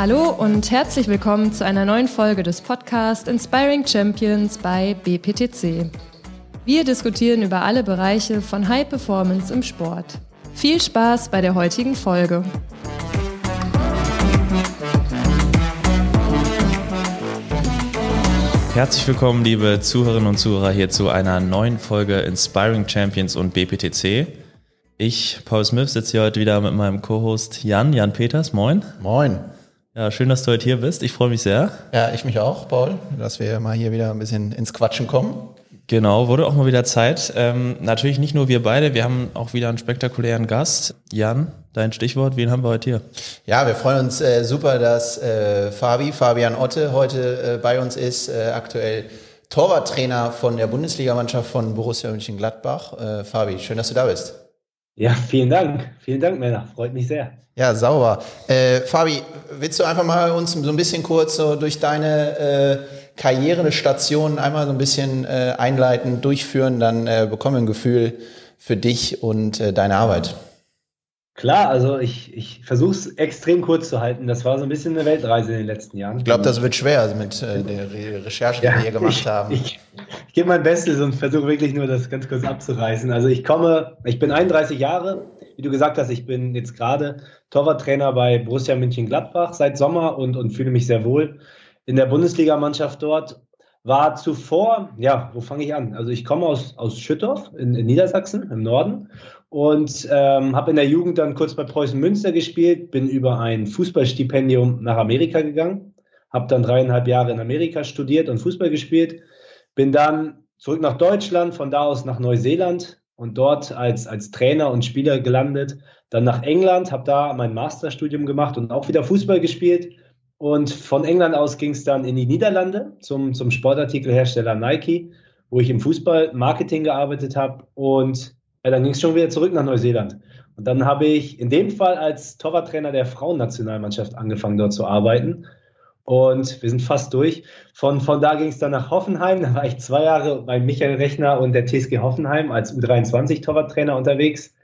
Hallo und herzlich willkommen zu einer neuen Folge des Podcasts Inspiring Champions bei BPTC. Wir diskutieren über alle Bereiche von High Performance im Sport. Viel Spaß bei der heutigen Folge. Herzlich willkommen, liebe Zuhörerinnen und Zuhörer, hier zu einer neuen Folge Inspiring Champions und BPTC. Ich, Paul Smith, sitze hier heute wieder mit meinem Co-Host Jan, Jan Peters. Moin. Moin. Ja, schön, dass du heute hier bist. Ich freue mich sehr. Ja, ich mich auch, Paul, dass wir mal hier wieder ein bisschen ins Quatschen kommen. Genau, wurde auch mal wieder Zeit. Ähm, natürlich nicht nur wir beide, wir haben auch wieder einen spektakulären Gast. Jan, dein Stichwort, wen haben wir heute hier? Ja, wir freuen uns äh, super, dass äh, Fabi, Fabian Otte, heute äh, bei uns ist, äh, aktuell Torwarttrainer von der Bundesligamannschaft von Borussia Mönchengladbach. Äh, Fabi, schön, dass du da bist. Ja, vielen Dank. Vielen Dank, Männer. Freut mich sehr. Ja, sauber. Äh, Fabi, willst du einfach mal uns so ein bisschen kurz so durch deine äh, Karrierestation einmal so ein bisschen äh, einleiten, durchführen, dann äh, bekommen wir ein Gefühl für dich und äh, deine Arbeit. Klar, also ich, ich versuche es extrem kurz zu halten. Das war so ein bisschen eine Weltreise in den letzten Jahren. Ich glaube, das wird schwer mit äh, der Re Recherche, die ja, wir hier gemacht ich, haben. Ich, ich gebe mein Bestes und versuche wirklich nur das ganz kurz abzureißen. Also ich komme, ich bin 31 Jahre, wie du gesagt hast, ich bin jetzt gerade Torwarttrainer bei Borussia Mönchengladbach seit Sommer und, und fühle mich sehr wohl in der Bundesligamannschaft dort. War zuvor, ja, wo fange ich an? Also ich komme aus, aus Schüttorf in, in Niedersachsen im Norden und ähm, habe in der Jugend dann kurz bei Preußen Münster gespielt, bin über ein Fußballstipendium nach Amerika gegangen, habe dann dreieinhalb Jahre in Amerika studiert und Fußball gespielt, bin dann zurück nach Deutschland, von da aus nach Neuseeland, und dort als, als Trainer und Spieler gelandet. Dann nach England, habe da mein Masterstudium gemacht und auch wieder Fußball gespielt. Und von England aus ging es dann in die Niederlande zum, zum Sportartikelhersteller Nike, wo ich im Fußball-Marketing gearbeitet habe. Und ja, dann ging es schon wieder zurück nach Neuseeland. Und dann habe ich in dem Fall als Torwarttrainer der Frauennationalmannschaft angefangen, dort zu arbeiten. Und wir sind fast durch. Von, von da ging es dann nach Hoffenheim. Da war ich zwei Jahre bei Michael Rechner und der TSG Hoffenheim als U23-Torwarttrainer unterwegs.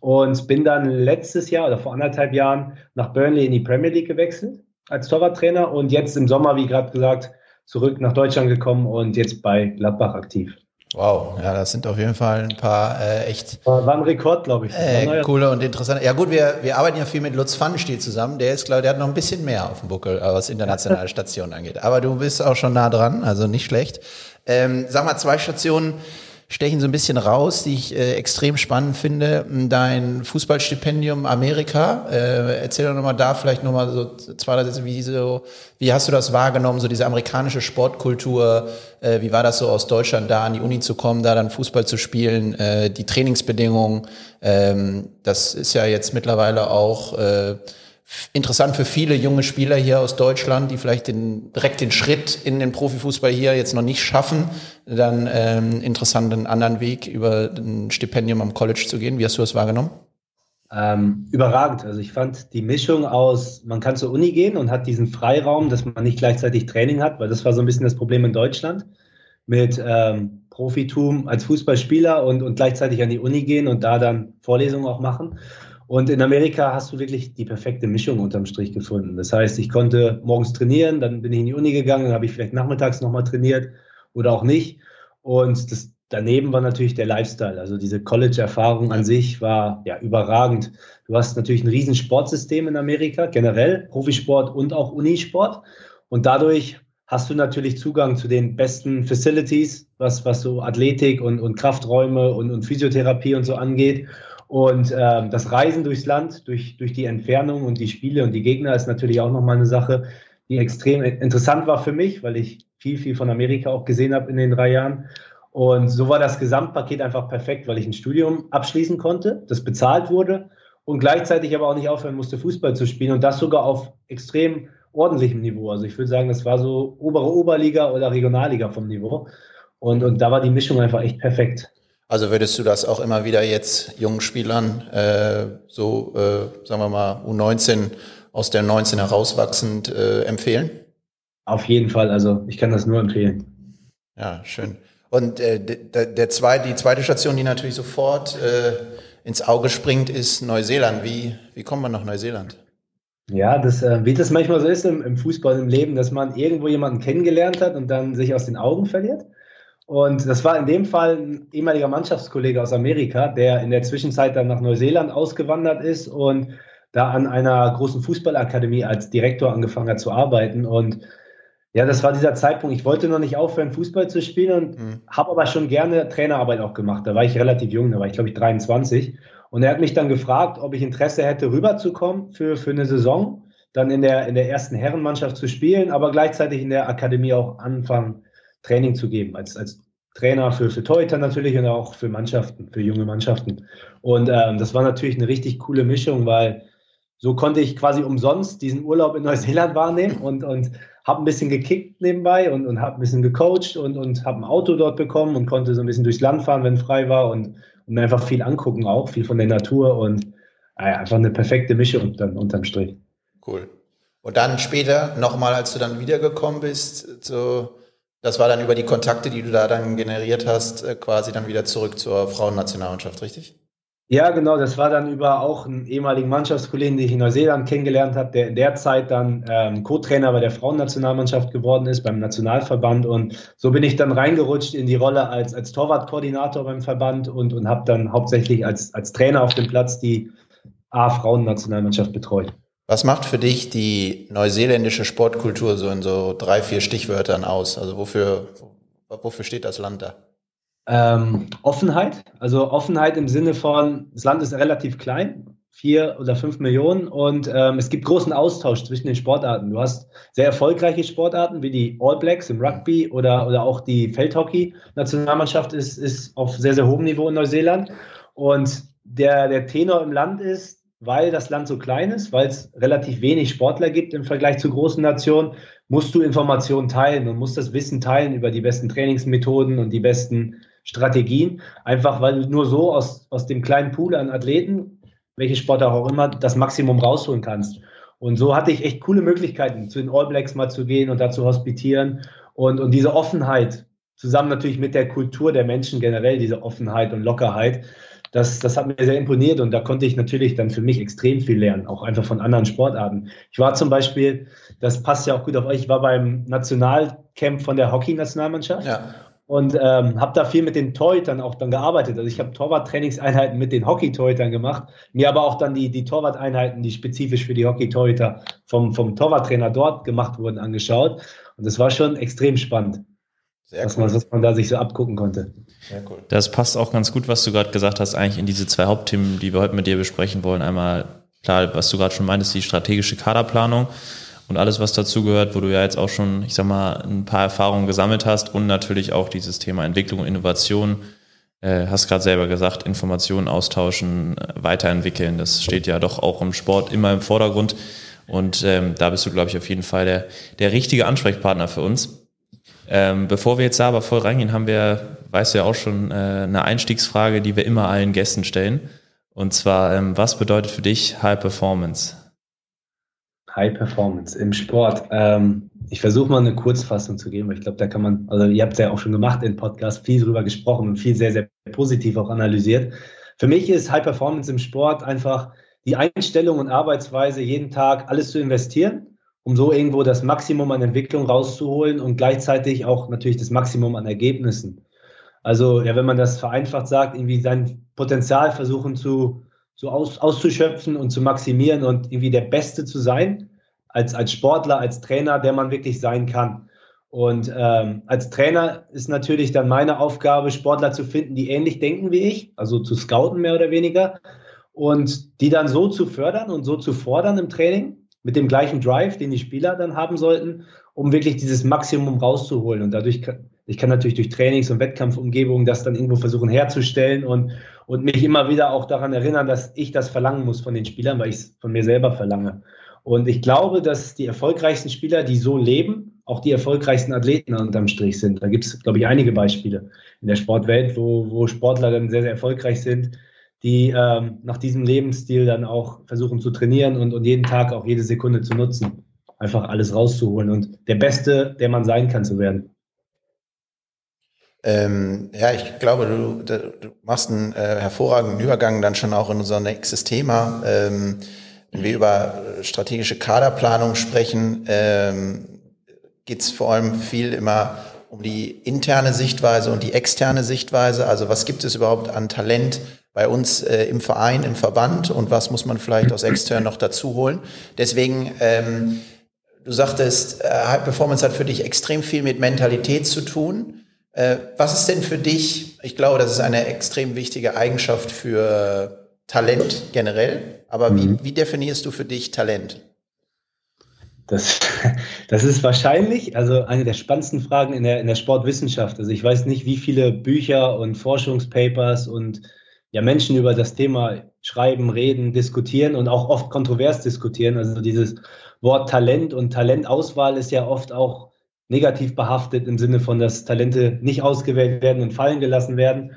Und bin dann letztes Jahr oder vor anderthalb Jahren nach Burnley in die Premier League gewechselt als Torwarttrainer und jetzt im Sommer, wie gerade gesagt, zurück nach Deutschland gekommen und jetzt bei Gladbach aktiv. Wow, ja, das sind auf jeden Fall ein paar äh, echt. War, ein Rekord, glaube ich. Äh, coole und interessante. Ja gut, wir, wir arbeiten ja viel mit Lutz Pfannenstiel zusammen. Der ist, glaube der hat noch ein bisschen mehr auf dem Buckel, was internationale Stationen angeht. Aber du bist auch schon nah dran, also nicht schlecht. Ähm, sag mal, zwei Stationen stechen so ein bisschen raus, die ich äh, extrem spannend finde. Dein Fußballstipendium Amerika. Äh, erzähl doch nochmal da vielleicht nochmal so zwei, drei Sätze, wie, so, wie hast du das wahrgenommen, so diese amerikanische Sportkultur? Äh, wie war das so aus Deutschland, da an die Uni zu kommen, da dann Fußball zu spielen, äh, die Trainingsbedingungen? Ähm, das ist ja jetzt mittlerweile auch... Äh, interessant für viele junge Spieler hier aus Deutschland, die vielleicht den, direkt den Schritt in den Profifußball hier jetzt noch nicht schaffen, dann ähm, interessant einen anderen Weg über ein Stipendium am College zu gehen. Wie hast du das wahrgenommen? Ähm, überragend. Also ich fand die Mischung aus, man kann zur Uni gehen und hat diesen Freiraum, dass man nicht gleichzeitig Training hat, weil das war so ein bisschen das Problem in Deutschland mit ähm, Profitum als Fußballspieler und, und gleichzeitig an die Uni gehen und da dann Vorlesungen auch machen. Und in Amerika hast du wirklich die perfekte Mischung unterm Strich gefunden. Das heißt, ich konnte morgens trainieren, dann bin ich in die Uni gegangen, dann habe ich vielleicht nachmittags nochmal trainiert oder auch nicht. Und das, daneben war natürlich der Lifestyle. Also diese College-Erfahrung an sich war ja überragend. Du hast natürlich ein riesen Sportsystem in Amerika, generell Profisport und auch Unisport. Und dadurch hast du natürlich Zugang zu den besten Facilities, was, was so Athletik und, und Krafträume und, und Physiotherapie und so angeht. Und ähm, das Reisen durchs Land, durch, durch die Entfernung und die Spiele und die Gegner ist natürlich auch nochmal eine Sache, die extrem interessant war für mich, weil ich viel, viel von Amerika auch gesehen habe in den drei Jahren. Und so war das Gesamtpaket einfach perfekt, weil ich ein Studium abschließen konnte, das bezahlt wurde und gleichzeitig aber auch nicht aufhören musste, Fußball zu spielen und das sogar auf extrem ordentlichem Niveau. Also ich würde sagen, das war so obere Oberliga oder Regionalliga vom Niveau. Und, und da war die Mischung einfach echt perfekt. Also würdest du das auch immer wieder jetzt jungen Spielern, äh, so äh, sagen wir mal U19 aus der 19 herauswachsend äh, empfehlen? Auf jeden Fall, also ich kann das nur empfehlen. Ja, schön. Und äh, der, der zweite, die zweite Station, die natürlich sofort äh, ins Auge springt, ist Neuseeland. Wie, wie kommt man nach Neuseeland? Ja, das, äh, wie das manchmal so ist im, im Fußball, im Leben, dass man irgendwo jemanden kennengelernt hat und dann sich aus den Augen verliert. Und das war in dem Fall ein ehemaliger Mannschaftskollege aus Amerika, der in der Zwischenzeit dann nach Neuseeland ausgewandert ist und da an einer großen Fußballakademie als Direktor angefangen hat zu arbeiten. Und ja, das war dieser Zeitpunkt. Ich wollte noch nicht aufhören, Fußball zu spielen und mhm. habe aber schon gerne Trainerarbeit auch gemacht. Da war ich relativ jung, da war ich glaube ich 23. Und er hat mich dann gefragt, ob ich Interesse hätte, rüberzukommen für, für eine Saison, dann in der, in der ersten Herrenmannschaft zu spielen, aber gleichzeitig in der Akademie auch anfangen, Training zu geben, als, als Trainer für, für Torhüter natürlich und auch für Mannschaften, für junge Mannschaften. Und ähm, das war natürlich eine richtig coole Mischung, weil so konnte ich quasi umsonst diesen Urlaub in Neuseeland wahrnehmen und, und habe ein bisschen gekickt nebenbei und, und habe ein bisschen gecoacht und, und habe ein Auto dort bekommen und konnte so ein bisschen durchs Land fahren, wenn frei war und, und mir einfach viel angucken auch, viel von der Natur und äh, einfach eine perfekte Mischung dann unterm Strich. Cool. Und dann später nochmal, als du dann wiedergekommen bist, so, das war dann über die Kontakte, die du da dann generiert hast, äh, quasi dann wieder zurück zur Frauennationalmannschaft, richtig? Ja, genau. Das war dann über auch einen ehemaligen Mannschaftskollegen, den ich in Neuseeland kennengelernt habe, der in der Zeit dann ähm, Co-Trainer bei der Frauennationalmannschaft geworden ist, beim Nationalverband. Und so bin ich dann reingerutscht in die Rolle als, als Torwartkoordinator beim Verband und, und habe dann hauptsächlich als, als Trainer auf dem Platz die A-Frauennationalmannschaft betreut. Was macht für dich die neuseeländische Sportkultur so in so drei, vier Stichwörtern aus? Also wofür, wofür steht das Land da? Ähm, Offenheit, also Offenheit im Sinne von, das Land ist relativ klein, vier oder fünf Millionen und ähm, es gibt großen Austausch zwischen den Sportarten. Du hast sehr erfolgreiche Sportarten wie die All Blacks im Rugby oder, oder auch die Feldhockey-Nationalmannschaft ist, ist auf sehr, sehr hohem Niveau in Neuseeland. Und der, der Tenor im Land ist, weil das Land so klein ist, weil es relativ wenig Sportler gibt im Vergleich zu großen Nationen, musst du Informationen teilen und musst das Wissen teilen über die besten Trainingsmethoden und die besten Strategien, einfach weil du nur so aus, aus dem kleinen Pool an Athleten, welche Sportler auch immer, das Maximum rausholen kannst. Und so hatte ich echt coole Möglichkeiten, zu den All Blacks mal zu gehen und da zu hospitieren. Und, und diese Offenheit, zusammen natürlich mit der Kultur der Menschen generell, diese Offenheit und Lockerheit, das, das hat mir sehr imponiert und da konnte ich natürlich dann für mich extrem viel lernen, auch einfach von anderen Sportarten. Ich war zum Beispiel, das passt ja auch gut auf euch, ich war beim Nationalcamp von der Hockey-Nationalmannschaft. Ja und ähm, habe da viel mit den Torhütern auch dann gearbeitet. Also ich habe Torwart-Trainingseinheiten mit den Hockey-Torhütern gemacht, mir aber auch dann die, die Torwart-Einheiten, die spezifisch für die Hockey-Torhüter vom, vom Torwarttrainer dort gemacht wurden, angeschaut. Und das war schon extrem spannend. Sehr was, cool. man, was man da sich so abgucken konnte. Sehr cool. Das passt auch ganz gut, was du gerade gesagt hast, eigentlich in diese zwei Hauptthemen, die wir heute mit dir besprechen wollen. Einmal, klar, was du gerade schon meintest, die strategische Kaderplanung und alles, was dazugehört, wo du ja jetzt auch schon, ich sag mal, ein paar Erfahrungen gesammelt hast und natürlich auch dieses Thema Entwicklung und Innovation. Äh, hast gerade selber gesagt, Informationen austauschen, äh, weiterentwickeln. Das steht ja doch auch im Sport immer im Vordergrund. Und ähm, da bist du, glaube ich, auf jeden Fall der, der richtige Ansprechpartner für uns. Ähm, bevor wir jetzt da aber voll reingehen, haben wir, weißt du ja auch schon, äh, eine Einstiegsfrage, die wir immer allen Gästen stellen. Und zwar, ähm, was bedeutet für dich High Performance? High Performance im Sport. Ähm, ich versuche mal eine Kurzfassung zu geben, weil ich glaube, da kann man, also ihr habt es ja auch schon gemacht im Podcast, viel drüber gesprochen und viel sehr, sehr positiv auch analysiert. Für mich ist High Performance im Sport einfach die Einstellung und Arbeitsweise, jeden Tag alles zu investieren, um so irgendwo das Maximum an Entwicklung rauszuholen und gleichzeitig auch natürlich das Maximum an Ergebnissen. Also, ja, wenn man das vereinfacht sagt, irgendwie sein Potenzial versuchen zu so aus, auszuschöpfen und zu maximieren und irgendwie der Beste zu sein, als, als Sportler, als Trainer, der man wirklich sein kann. Und ähm, als Trainer ist natürlich dann meine Aufgabe, Sportler zu finden, die ähnlich denken wie ich, also zu scouten mehr oder weniger, und die dann so zu fördern und so zu fordern im Training, mit dem gleichen Drive, den die Spieler dann haben sollten, um wirklich dieses Maximum rauszuholen. Und dadurch kann, ich kann natürlich durch Trainings- und Wettkampfumgebungen das dann irgendwo versuchen herzustellen und, und mich immer wieder auch daran erinnern, dass ich das verlangen muss von den Spielern, weil ich es von mir selber verlange. Und ich glaube, dass die erfolgreichsten Spieler, die so leben, auch die erfolgreichsten Athleten unterm Strich sind. Da gibt es, glaube ich, einige Beispiele in der Sportwelt, wo, wo Sportler dann sehr, sehr erfolgreich sind, die ähm, nach diesem Lebensstil dann auch versuchen zu trainieren und, und jeden Tag auch jede Sekunde zu nutzen. Einfach alles rauszuholen und der Beste, der man sein kann, zu werden. Ähm, ja, ich glaube, du, du machst einen äh, hervorragenden Übergang dann schon auch in unser nächstes Thema. Ähm, wenn wir über strategische Kaderplanung sprechen, ähm, geht es vor allem viel immer um die interne Sichtweise und die externe Sichtweise. Also was gibt es überhaupt an Talent bei uns äh, im Verein, im Verband und was muss man vielleicht aus extern noch dazu holen. Deswegen, ähm, du sagtest, äh, High Performance hat für dich extrem viel mit Mentalität zu tun. Äh, was ist denn für dich, ich glaube, das ist eine extrem wichtige Eigenschaft für Talent generell, aber mhm. wie, wie definierst du für dich Talent? Das, das ist wahrscheinlich, also eine der spannendsten Fragen in der, in der Sportwissenschaft. Also ich weiß nicht, wie viele Bücher und Forschungspapers und ja Menschen über das Thema schreiben, reden, diskutieren und auch oft kontrovers diskutieren. Also dieses Wort Talent und Talentauswahl ist ja oft auch negativ behaftet im Sinne von, dass Talente nicht ausgewählt werden und fallen gelassen werden.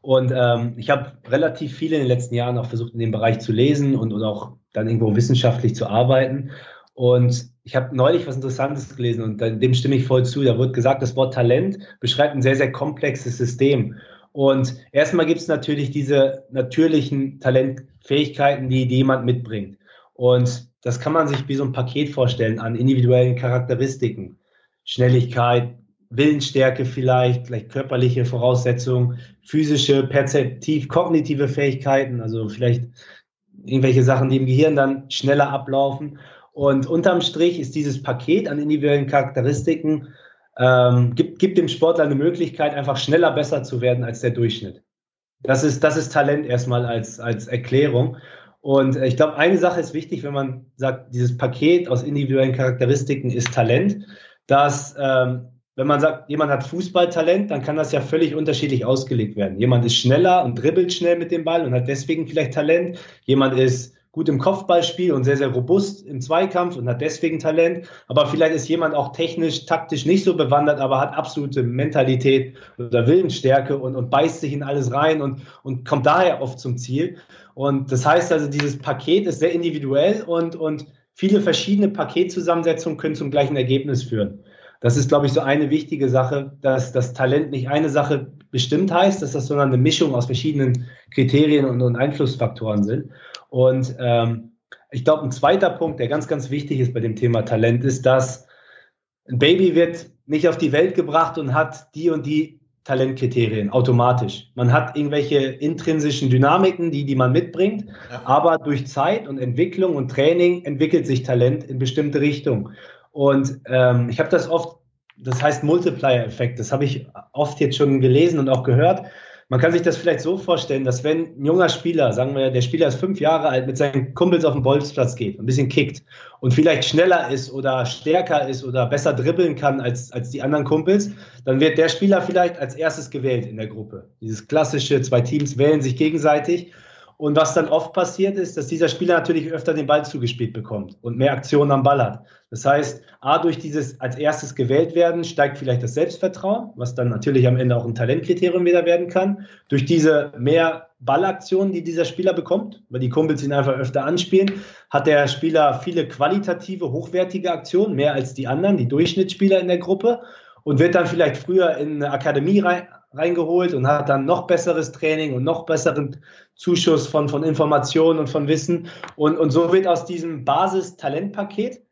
Und ähm, ich habe relativ viel in den letzten Jahren auch versucht, in dem Bereich zu lesen und, und auch dann irgendwo wissenschaftlich zu arbeiten. Und ich habe neulich was Interessantes gelesen und dem stimme ich voll zu. Da wird gesagt, das Wort Talent beschreibt ein sehr, sehr komplexes System. Und erstmal gibt es natürlich diese natürlichen Talentfähigkeiten, die, jemand mitbringt. Und das kann man sich wie so ein Paket vorstellen an individuellen Charakteristiken. Schnelligkeit, Willensstärke vielleicht, vielleicht körperliche Voraussetzungen, physische, perzeptiv, kognitive Fähigkeiten, also vielleicht irgendwelche Sachen, die im Gehirn dann schneller ablaufen. Und unterm Strich ist dieses Paket an individuellen Charakteristiken ähm, gibt, gibt dem Sportler eine Möglichkeit, einfach schneller besser zu werden als der Durchschnitt. Das ist, das ist Talent erstmal als, als Erklärung. Und ich glaube, eine Sache ist wichtig, wenn man sagt, dieses Paket aus individuellen Charakteristiken ist Talent, dass ähm, wenn man sagt, jemand hat Fußballtalent, dann kann das ja völlig unterschiedlich ausgelegt werden. Jemand ist schneller und dribbelt schnell mit dem Ball und hat deswegen vielleicht Talent. Jemand ist gut im Kopfballspiel und sehr, sehr robust im Zweikampf und hat deswegen Talent. Aber vielleicht ist jemand auch technisch, taktisch nicht so bewandert, aber hat absolute Mentalität oder Willensstärke und, und beißt sich in alles rein und, und kommt daher oft zum Ziel. Und das heißt also, dieses Paket ist sehr individuell und, und viele verschiedene Paketzusammensetzungen können zum gleichen Ergebnis führen. Das ist, glaube ich, so eine wichtige Sache, dass das Talent nicht eine Sache bestimmt heißt, dass das sondern eine Mischung aus verschiedenen Kriterien und, und Einflussfaktoren sind. Und ähm, ich glaube, ein zweiter Punkt, der ganz, ganz wichtig ist bei dem Thema Talent, ist, dass ein Baby wird nicht auf die Welt gebracht und hat die und die Talentkriterien automatisch. Man hat irgendwelche intrinsischen Dynamiken, die, die man mitbringt, ja. aber durch Zeit und Entwicklung und Training entwickelt sich Talent in bestimmte Richtungen. Und ähm, ich habe das oft, das heißt Multiplier-Effekt, das habe ich oft jetzt schon gelesen und auch gehört. Man kann sich das vielleicht so vorstellen, dass wenn ein junger Spieler, sagen wir, der Spieler ist fünf Jahre alt, mit seinen Kumpels auf den Bolzplatz geht, ein bisschen kickt und vielleicht schneller ist oder stärker ist oder besser dribbeln kann als, als die anderen Kumpels, dann wird der Spieler vielleicht als erstes gewählt in der Gruppe. Dieses klassische, zwei Teams wählen sich gegenseitig und was dann oft passiert ist, dass dieser Spieler natürlich öfter den Ball zugespielt bekommt und mehr Aktionen am Ball hat. Das heißt, A, durch dieses als erstes gewählt werden, steigt vielleicht das Selbstvertrauen, was dann natürlich am Ende auch ein Talentkriterium wieder werden kann. Durch diese mehr Ballaktionen, die dieser Spieler bekommt, weil die Kumpels ihn einfach öfter anspielen, hat der Spieler viele qualitative, hochwertige Aktionen, mehr als die anderen, die Durchschnittsspieler in der Gruppe und wird dann vielleicht früher in eine Akademie rein, reingeholt und hat dann noch besseres Training und noch besseren Zuschuss von, von Informationen und von Wissen. Und, und so wird aus diesem Basis-Talentpaket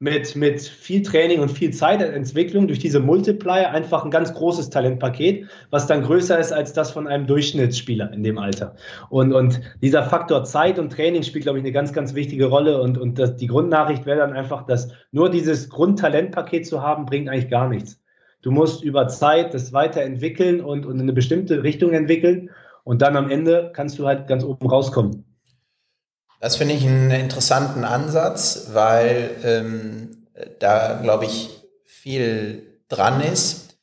mit, mit viel Training und viel Zeitentwicklung durch diese Multiplier einfach ein ganz großes Talentpaket, was dann größer ist als das von einem Durchschnittsspieler in dem Alter. Und, und dieser Faktor Zeit und Training spielt, glaube ich, eine ganz, ganz wichtige Rolle. Und, und das, die Grundnachricht wäre dann einfach, dass nur dieses Grundtalentpaket zu haben, bringt eigentlich gar nichts. Du musst über Zeit das weiterentwickeln und, und in eine bestimmte Richtung entwickeln. Und dann am Ende kannst du halt ganz oben rauskommen. Das finde ich einen interessanten Ansatz, weil ähm, da, glaube ich, viel dran ist.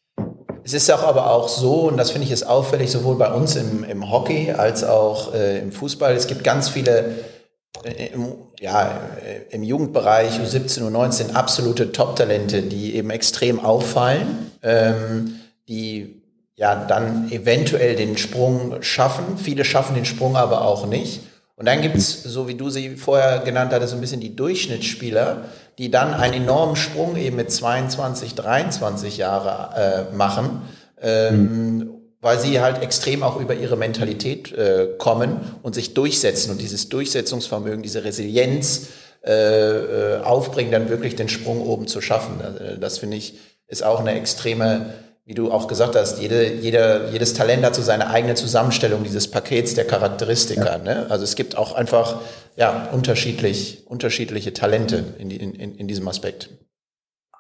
Es ist auch aber auch so, und das finde ich ist auffällig, sowohl bei uns im, im Hockey als auch äh, im Fußball, es gibt ganz viele äh, im, ja, äh, im Jugendbereich U17, U19 absolute Top-Talente, die eben extrem auffallen, ähm, die ja dann eventuell den Sprung schaffen. Viele schaffen den Sprung aber auch nicht. Und dann gibt's so wie du sie vorher genannt hattest, so ein bisschen die Durchschnittsspieler, die dann einen enormen Sprung eben mit 22, 23 Jahre äh, machen. Ähm, mhm weil sie halt extrem auch über ihre Mentalität äh, kommen und sich durchsetzen und dieses Durchsetzungsvermögen, diese Resilienz äh, äh, aufbringen, dann wirklich den Sprung oben zu schaffen. Also, das finde ich ist auch eine extreme, wie du auch gesagt hast, jede, jeder, jedes Talent hat so seine eigene Zusammenstellung dieses Pakets der Charakteristika. Ja. Ne? Also es gibt auch einfach ja, unterschiedlich, unterschiedliche Talente in, in, in, in diesem Aspekt.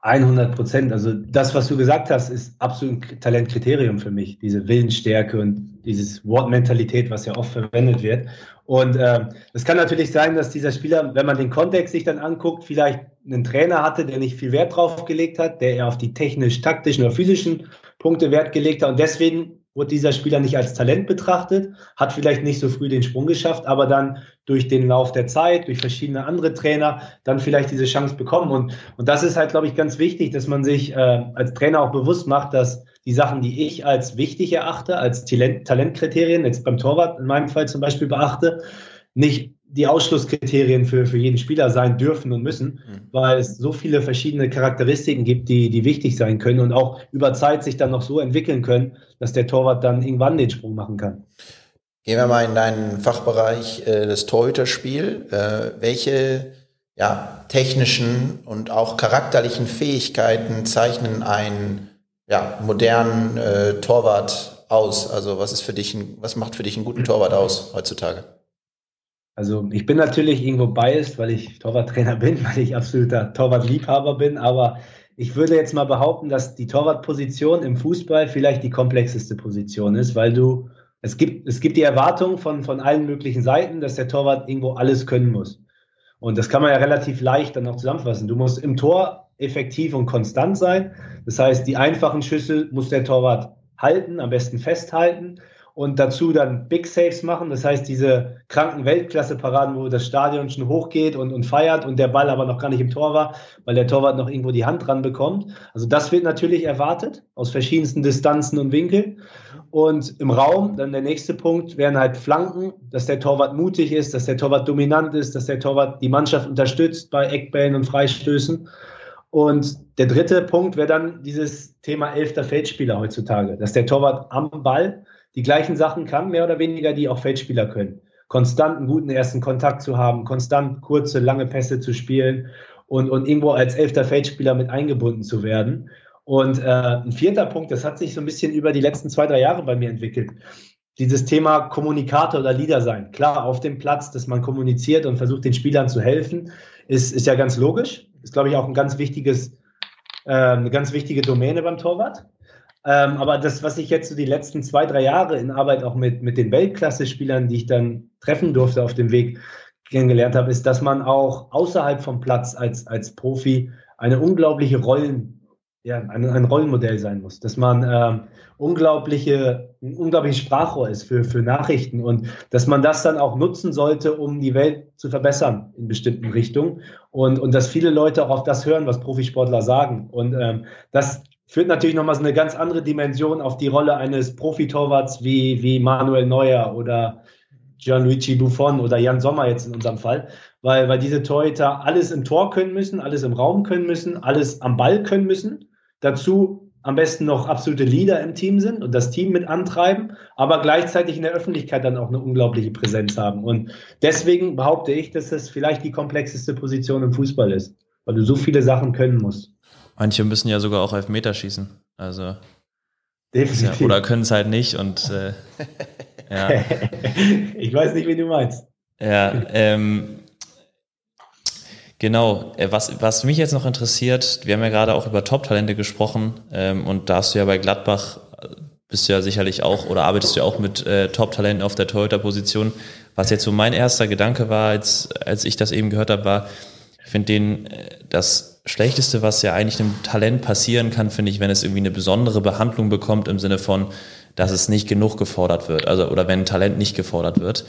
100 Prozent. Also das, was du gesagt hast, ist absolut ein Talentkriterium für mich. Diese Willensstärke und dieses Wortmentalität, was ja oft verwendet wird. Und äh, es kann natürlich sein, dass dieser Spieler, wenn man den Kontext sich dann anguckt, vielleicht einen Trainer hatte, der nicht viel Wert drauf gelegt hat, der eher auf die technisch-taktischen oder physischen Punkte Wert gelegt hat und deswegen wurde dieser Spieler nicht als Talent betrachtet, hat vielleicht nicht so früh den Sprung geschafft, aber dann durch den Lauf der Zeit, durch verschiedene andere Trainer, dann vielleicht diese Chance bekommen. Und, und das ist halt, glaube ich, ganz wichtig, dass man sich äh, als Trainer auch bewusst macht, dass die Sachen, die ich als wichtig erachte, als Talent, Talentkriterien, jetzt beim Torwart in meinem Fall zum Beispiel beachte, nicht die Ausschlusskriterien für, für jeden Spieler sein dürfen und müssen, mhm. weil es so viele verschiedene Charakteristiken gibt, die, die wichtig sein können und auch über Zeit sich dann noch so entwickeln können, dass der Torwart dann irgendwann den Sprung machen kann. Gehen wir mal in deinen Fachbereich äh, das Torhüterspiel. Äh, welche ja, technischen und auch charakterlichen Fähigkeiten zeichnen einen ja, modernen äh, Torwart aus? Also was ist für dich ein, was macht für dich einen guten Torwart aus heutzutage? Also ich bin natürlich irgendwo biased, weil ich Torwarttrainer bin, weil ich absoluter Torwartliebhaber bin, aber ich würde jetzt mal behaupten, dass die Torwartposition im Fußball vielleicht die komplexeste Position ist, weil du, es gibt, es gibt die Erwartung von, von allen möglichen Seiten, dass der Torwart irgendwo alles können muss. Und das kann man ja relativ leicht dann auch zusammenfassen. Du musst im Tor effektiv und konstant sein. Das heißt, die einfachen Schüsse muss der Torwart halten, am besten festhalten und dazu dann Big Saves machen. Das heißt, diese kranken Weltklasse-Paraden, wo das Stadion schon hochgeht und, und feiert und der Ball aber noch gar nicht im Tor war, weil der Torwart noch irgendwo die Hand dran bekommt. Also das wird natürlich erwartet aus verschiedensten Distanzen und Winkeln. Und im Raum, dann der nächste Punkt, wären halt Flanken, dass der Torwart mutig ist, dass der Torwart dominant ist, dass der Torwart die Mannschaft unterstützt bei Eckbällen und Freistößen. Und der dritte Punkt wäre dann dieses Thema elfter Feldspieler heutzutage, dass der Torwart am Ball die gleichen Sachen kann, mehr oder weniger, die auch Feldspieler können. Konstant einen guten ersten Kontakt zu haben, konstant kurze, lange Pässe zu spielen und, und irgendwo als elfter Feldspieler mit eingebunden zu werden. Und äh, ein vierter Punkt, das hat sich so ein bisschen über die letzten zwei, drei Jahre bei mir entwickelt. Dieses Thema Kommunikator oder Leader sein. Klar, auf dem Platz, dass man kommuniziert und versucht, den Spielern zu helfen, ist, ist ja ganz logisch. Ist, glaube ich, auch ein ganz wichtiges, äh, eine ganz wichtige Domäne beim Torwart. Ähm, aber das, was ich jetzt so die letzten zwei, drei Jahre in Arbeit auch mit, mit den Weltklasse-Spielern, die ich dann treffen durfte auf dem Weg, kennengelernt habe, ist, dass man auch außerhalb vom Platz als, als Profi eine unglaubliche Rollen, ja, ein, ein Rollenmodell sein muss, dass man ähm, unglaubliche, ein unglaubliches Sprachrohr ist für, für Nachrichten und dass man das dann auch nutzen sollte, um die Welt zu verbessern in bestimmten Richtungen und, und dass viele Leute auch auf das hören, was Profisportler sagen. Und ähm, das führt natürlich nochmal so eine ganz andere Dimension auf die Rolle eines Profitorwarts wie, wie Manuel Neuer oder Gianluigi Buffon oder Jan Sommer jetzt in unserem Fall, weil, weil diese Torhüter alles im Tor können müssen, alles im Raum können müssen, alles am Ball können müssen. Dazu am besten noch absolute Leader im Team sind und das Team mit antreiben, aber gleichzeitig in der Öffentlichkeit dann auch eine unglaubliche Präsenz haben. Und deswegen behaupte ich, dass das vielleicht die komplexeste Position im Fußball ist, weil du so viele Sachen können musst. Manche müssen ja sogar auch Elfmeter schießen. Also. Definitiv. Ja, oder können es halt nicht und äh, ja. ich weiß nicht, wie du meinst. Ja, ähm, genau. Äh, was, was mich jetzt noch interessiert, wir haben ja gerade auch über Top-Talente gesprochen ähm, und da hast du ja bei Gladbach, äh, bist du ja sicherlich auch oder arbeitest du ja auch mit äh, Top-Talenten auf der Torhüter-Position. Was jetzt so mein erster Gedanke war, als, als ich das eben gehört habe, war, ich finde den, äh, das Schlechteste, was ja eigentlich einem Talent passieren kann, finde ich, wenn es irgendwie eine besondere Behandlung bekommt im Sinne von, dass es nicht genug gefordert wird, also oder wenn Talent nicht gefordert wird.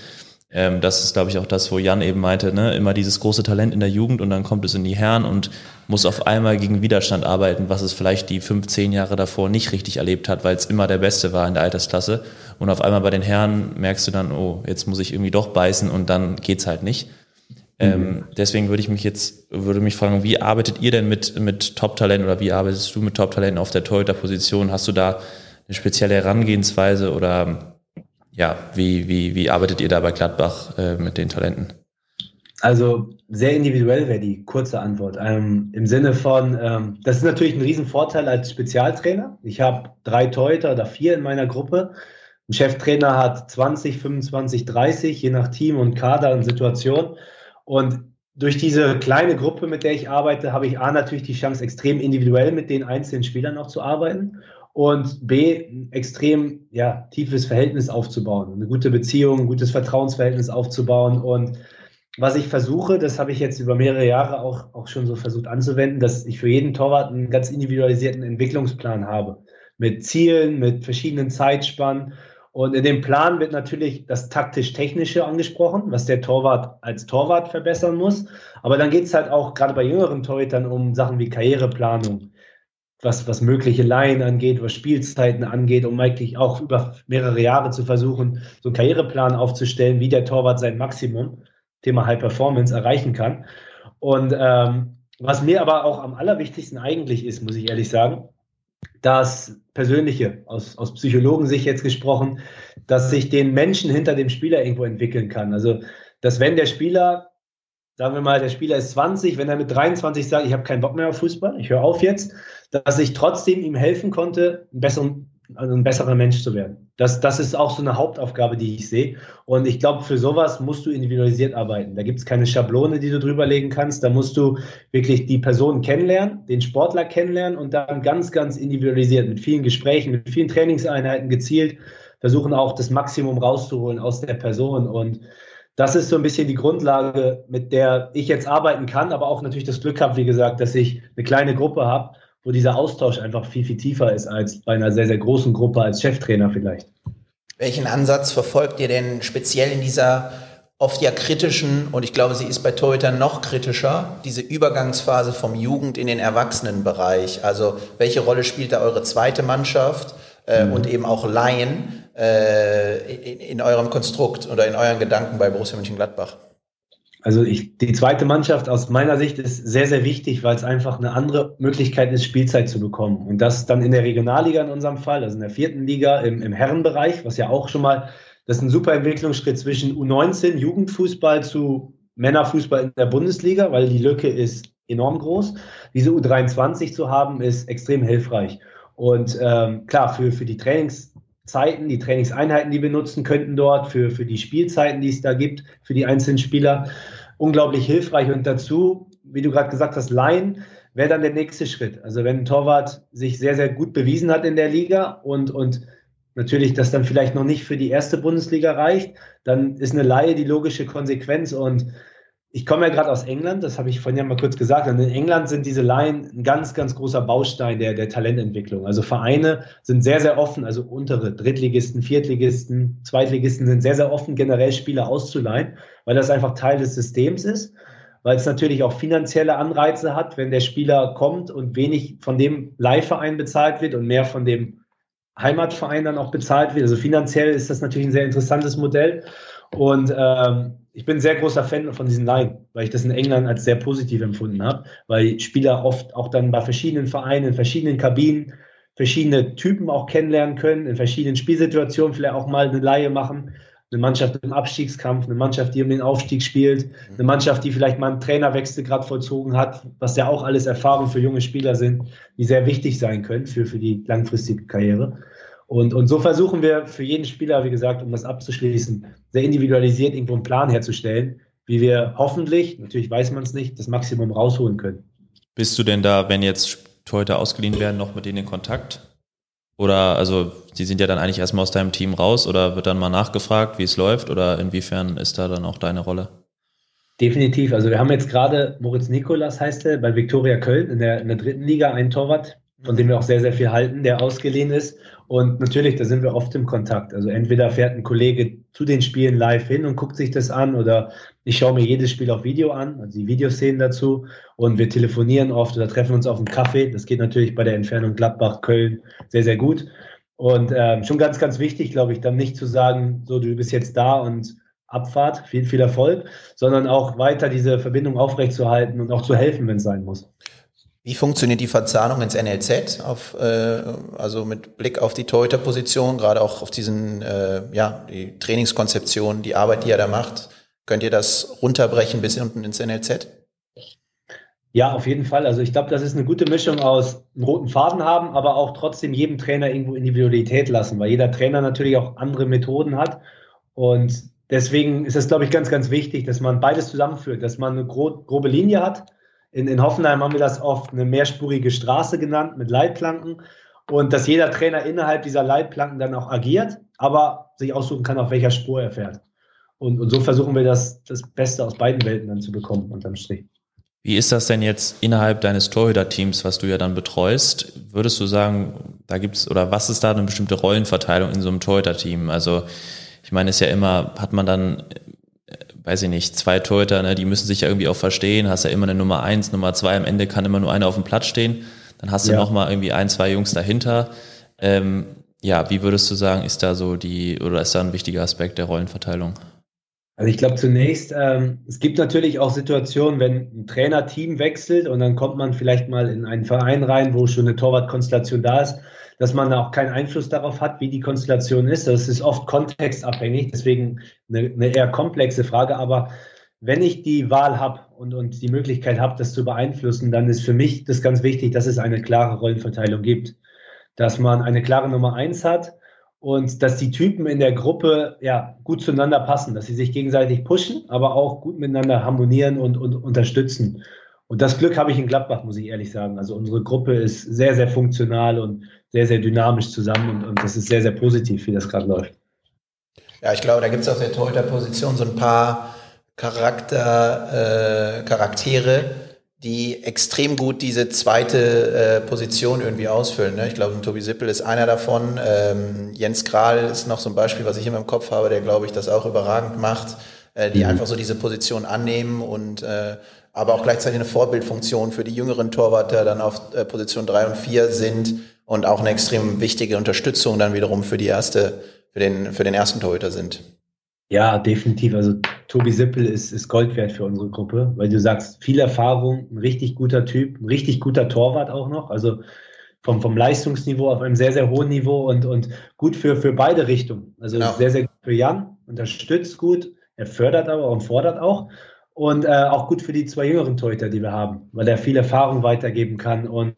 Ähm, das ist, glaube ich, auch das, wo Jan eben meinte, ne? immer dieses große Talent in der Jugend und dann kommt es in die Herren und muss auf einmal gegen Widerstand arbeiten, was es vielleicht die fünf, zehn Jahre davor nicht richtig erlebt hat, weil es immer der Beste war in der Altersklasse. Und auf einmal bei den Herren merkst du dann, oh, jetzt muss ich irgendwie doch beißen und dann geht's halt nicht. Ähm, mhm. deswegen würde ich mich jetzt, würde mich fragen, wie arbeitet ihr denn mit, mit Top-Talenten oder wie arbeitest du mit Top-Talenten auf der Torhüter-Position? Hast du da eine spezielle Herangehensweise oder ja, wie, wie, wie arbeitet ihr da bei Gladbach äh, mit den Talenten? Also sehr individuell wäre die kurze Antwort. Ähm, Im Sinne von, ähm, das ist natürlich ein Riesenvorteil als Spezialtrainer. Ich habe drei Torhüter oder vier in meiner Gruppe. Ein Cheftrainer hat 20, 25, 30, je nach Team und Kader und Situation. Und durch diese kleine Gruppe, mit der ich arbeite, habe ich A natürlich die Chance, extrem individuell mit den einzelnen Spielern auch zu arbeiten und B, ein extrem ja, tiefes Verhältnis aufzubauen, eine gute Beziehung, ein gutes Vertrauensverhältnis aufzubauen. Und was ich versuche, das habe ich jetzt über mehrere Jahre auch, auch schon so versucht anzuwenden, dass ich für jeden Torwart einen ganz individualisierten Entwicklungsplan habe. Mit Zielen, mit verschiedenen Zeitspannen. Und in dem Plan wird natürlich das taktisch-technische angesprochen, was der Torwart als Torwart verbessern muss. Aber dann geht es halt auch gerade bei jüngeren Torhütern um Sachen wie Karriereplanung, was, was mögliche Laien angeht, was Spielzeiten angeht, um eigentlich auch über mehrere Jahre zu versuchen, so einen Karriereplan aufzustellen, wie der Torwart sein Maximum, Thema High Performance, erreichen kann. Und ähm, was mir aber auch am allerwichtigsten eigentlich ist, muss ich ehrlich sagen, das Persönliche, aus, aus Psychologensicht jetzt gesprochen, dass sich den Menschen hinter dem Spieler irgendwo entwickeln kann. Also, dass wenn der Spieler sagen wir mal, der Spieler ist 20, wenn er mit 23 sagt, ich habe keinen Bock mehr auf Fußball, ich höre auf jetzt, dass ich trotzdem ihm helfen konnte, ein, besseren, also ein besserer Mensch zu werden. Das, das ist auch so eine Hauptaufgabe, die ich sehe. Und ich glaube, für sowas musst du individualisiert arbeiten. Da gibt es keine Schablone, die du drüber legen kannst. Da musst du wirklich die Person kennenlernen, den Sportler kennenlernen und dann ganz, ganz individualisiert mit vielen Gesprächen, mit vielen Trainingseinheiten gezielt versuchen auch das Maximum rauszuholen aus der Person. Und das ist so ein bisschen die Grundlage, mit der ich jetzt arbeiten kann, aber auch natürlich das Glück habe, wie gesagt, dass ich eine kleine Gruppe habe, wo dieser Austausch einfach viel, viel tiefer ist als bei einer sehr, sehr großen Gruppe als Cheftrainer vielleicht. Welchen Ansatz verfolgt ihr denn speziell in dieser oft ja kritischen, und ich glaube, sie ist bei Torhütern noch kritischer, diese Übergangsphase vom Jugend in den Erwachsenenbereich? Also welche Rolle spielt da eure zweite Mannschaft äh, mhm. und eben auch Laien? äh, in, in, eurem Konstrukt oder in euren Gedanken bei Borussia Mönchengladbach? Also ich, die zweite Mannschaft aus meiner Sicht ist sehr, sehr wichtig, weil es einfach eine andere Möglichkeit ist, Spielzeit zu bekommen. Und das dann in der Regionalliga in unserem Fall, also in der vierten Liga im, im Herrenbereich, was ja auch schon mal, das ist ein super Entwicklungsschritt zwischen U19, Jugendfußball zu Männerfußball in der Bundesliga, weil die Lücke ist enorm groß. Diese U23 zu haben, ist extrem hilfreich. Und ähm, klar, für, für die Trainings, Zeiten, die Trainingseinheiten, die wir nutzen könnten dort, für, für die Spielzeiten, die es da gibt, für die einzelnen Spieler, unglaublich hilfreich. Und dazu, wie du gerade gesagt hast, Laien wäre dann der nächste Schritt. Also wenn ein Torwart sich sehr, sehr gut bewiesen hat in der Liga und, und natürlich das dann vielleicht noch nicht für die erste Bundesliga reicht, dann ist eine Laie die logische Konsequenz und ich komme ja gerade aus England, das habe ich vorhin ja mal kurz gesagt. Und in England sind diese Laien ein ganz, ganz großer Baustein der, der Talententwicklung. Also Vereine sind sehr, sehr offen, also untere Drittligisten, Viertligisten, Zweitligisten sind sehr, sehr offen, generell Spieler auszuleihen, weil das einfach Teil des Systems ist, weil es natürlich auch finanzielle Anreize hat, wenn der Spieler kommt und wenig von dem Leihverein bezahlt wird und mehr von dem Heimatverein dann auch bezahlt wird. Also finanziell ist das natürlich ein sehr interessantes Modell. Und ähm, ich bin ein sehr großer Fan von diesen Laien, weil ich das in England als sehr positiv empfunden habe, weil Spieler oft auch dann bei verschiedenen Vereinen, in verschiedenen Kabinen, verschiedene Typen auch kennenlernen können, in verschiedenen Spielsituationen vielleicht auch mal eine Laie machen. Eine Mannschaft im Abstiegskampf, eine Mannschaft, die um den Aufstieg spielt, eine Mannschaft, die vielleicht mal einen Trainerwechsel gerade vollzogen hat, was ja auch alles Erfahrungen für junge Spieler sind, die sehr wichtig sein können für, für die langfristige Karriere. Und, und so versuchen wir für jeden Spieler, wie gesagt, um das abzuschließen, sehr individualisiert irgendwo einen Plan herzustellen, wie wir hoffentlich, natürlich weiß man es nicht, das Maximum rausholen können. Bist du denn da, wenn jetzt Torhüter ausgeliehen werden, noch mit denen in Kontakt? Oder also die sind ja dann eigentlich erstmal aus deinem Team raus oder wird dann mal nachgefragt, wie es läuft oder inwiefern ist da dann auch deine Rolle? Definitiv. Also wir haben jetzt gerade Moritz Nikolas heißt er bei Viktoria Köln in der, in der dritten Liga, einen Torwart, von dem wir auch sehr, sehr viel halten, der ausgeliehen ist. Und natürlich, da sind wir oft im Kontakt. Also entweder fährt ein Kollege zu den Spielen live hin und guckt sich das an oder ich schaue mir jedes Spiel auf Video an, also die Videoszenen dazu und wir telefonieren oft oder treffen uns auf einen Kaffee. Das geht natürlich bei der Entfernung Gladbach-Köln sehr, sehr gut. Und ähm, schon ganz, ganz wichtig, glaube ich, dann nicht zu sagen, so du bist jetzt da und Abfahrt, viel, viel Erfolg, sondern auch weiter diese Verbindung aufrechtzuerhalten und auch zu helfen, wenn es sein muss. Wie funktioniert die Verzahnung ins NLZ, auf, äh, also mit Blick auf die Torhüter-Position, gerade auch auf diesen, äh, ja, die Trainingskonzeption, die Arbeit, die er da macht? Könnt ihr das runterbrechen bis unten ins NLZ? Ja, auf jeden Fall. Also ich glaube, das ist eine gute Mischung aus roten Faden haben, aber auch trotzdem jedem Trainer irgendwo Individualität lassen, weil jeder Trainer natürlich auch andere Methoden hat. Und deswegen ist es, glaube ich, ganz, ganz wichtig, dass man beides zusammenführt, dass man eine gro grobe Linie hat, in, in Hoffenheim haben wir das oft eine mehrspurige Straße genannt mit Leitplanken und dass jeder Trainer innerhalb dieser Leitplanken dann auch agiert, aber sich aussuchen kann, auf welcher Spur er fährt. Und, und so versuchen wir das, das Beste aus beiden Welten dann zu bekommen, unterm Strich. Wie ist das denn jetzt innerhalb deines Torhüter-Teams, was du ja dann betreust? Würdest du sagen, da gibt's oder was ist da eine bestimmte Rollenverteilung in so einem Torhüter-Team? Also ich meine, es ist ja immer, hat man dann weiß ich nicht, zwei Torhüter, ne, die müssen sich ja irgendwie auch verstehen, hast ja immer eine Nummer eins, Nummer zwei, am Ende kann immer nur einer auf dem Platz stehen, dann hast du ja. nochmal irgendwie ein, zwei Jungs dahinter. Ähm, ja, wie würdest du sagen, ist da so die, oder ist da ein wichtiger Aspekt der Rollenverteilung? Also ich glaube zunächst, ähm, es gibt natürlich auch Situationen, wenn ein Trainer Team wechselt und dann kommt man vielleicht mal in einen Verein rein, wo schon eine Torwartkonstellation da ist, dass man auch keinen Einfluss darauf hat, wie die Konstellation ist. Das ist oft kontextabhängig, deswegen eine, eine eher komplexe Frage. Aber wenn ich die Wahl habe und, und die Möglichkeit habe, das zu beeinflussen, dann ist für mich das ganz wichtig, dass es eine klare Rollenverteilung gibt. Dass man eine klare Nummer eins hat und dass die Typen in der Gruppe ja gut zueinander passen, dass sie sich gegenseitig pushen, aber auch gut miteinander harmonieren und, und unterstützen. Und das Glück habe ich in Gladbach, muss ich ehrlich sagen. Also unsere Gruppe ist sehr, sehr funktional und sehr, sehr dynamisch zusammen und, und das ist sehr, sehr positiv, wie das gerade läuft. Ja, ich glaube, da gibt es auf der Torhüter-Position so ein paar Charakter, äh, Charaktere, die extrem gut diese zweite äh, Position irgendwie ausfüllen. Ne? Ich glaube, Tobi Sippel ist einer davon. Ähm, Jens Kral ist noch so ein Beispiel, was ich immer im Kopf habe, der, glaube ich, das auch überragend macht, äh, die mhm. einfach so diese Position annehmen und äh, aber auch gleichzeitig eine Vorbildfunktion für die jüngeren Torwarter dann auf äh, Position drei und vier sind und auch eine extrem wichtige Unterstützung dann wiederum für die erste, für den, für den ersten Torhüter sind. Ja, definitiv. Also Tobi Sippel ist, ist Gold wert für unsere Gruppe, weil du sagst, viel Erfahrung, ein richtig guter Typ, ein richtig guter Torwart auch noch. Also vom, vom Leistungsniveau auf einem sehr, sehr hohen Niveau und, und gut für, für beide Richtungen. Also genau. sehr, sehr gut für Jan, unterstützt gut, er fördert aber und fordert auch und äh, auch gut für die zwei jüngeren Torhüter, die wir haben, weil er viel Erfahrung weitergeben kann. Und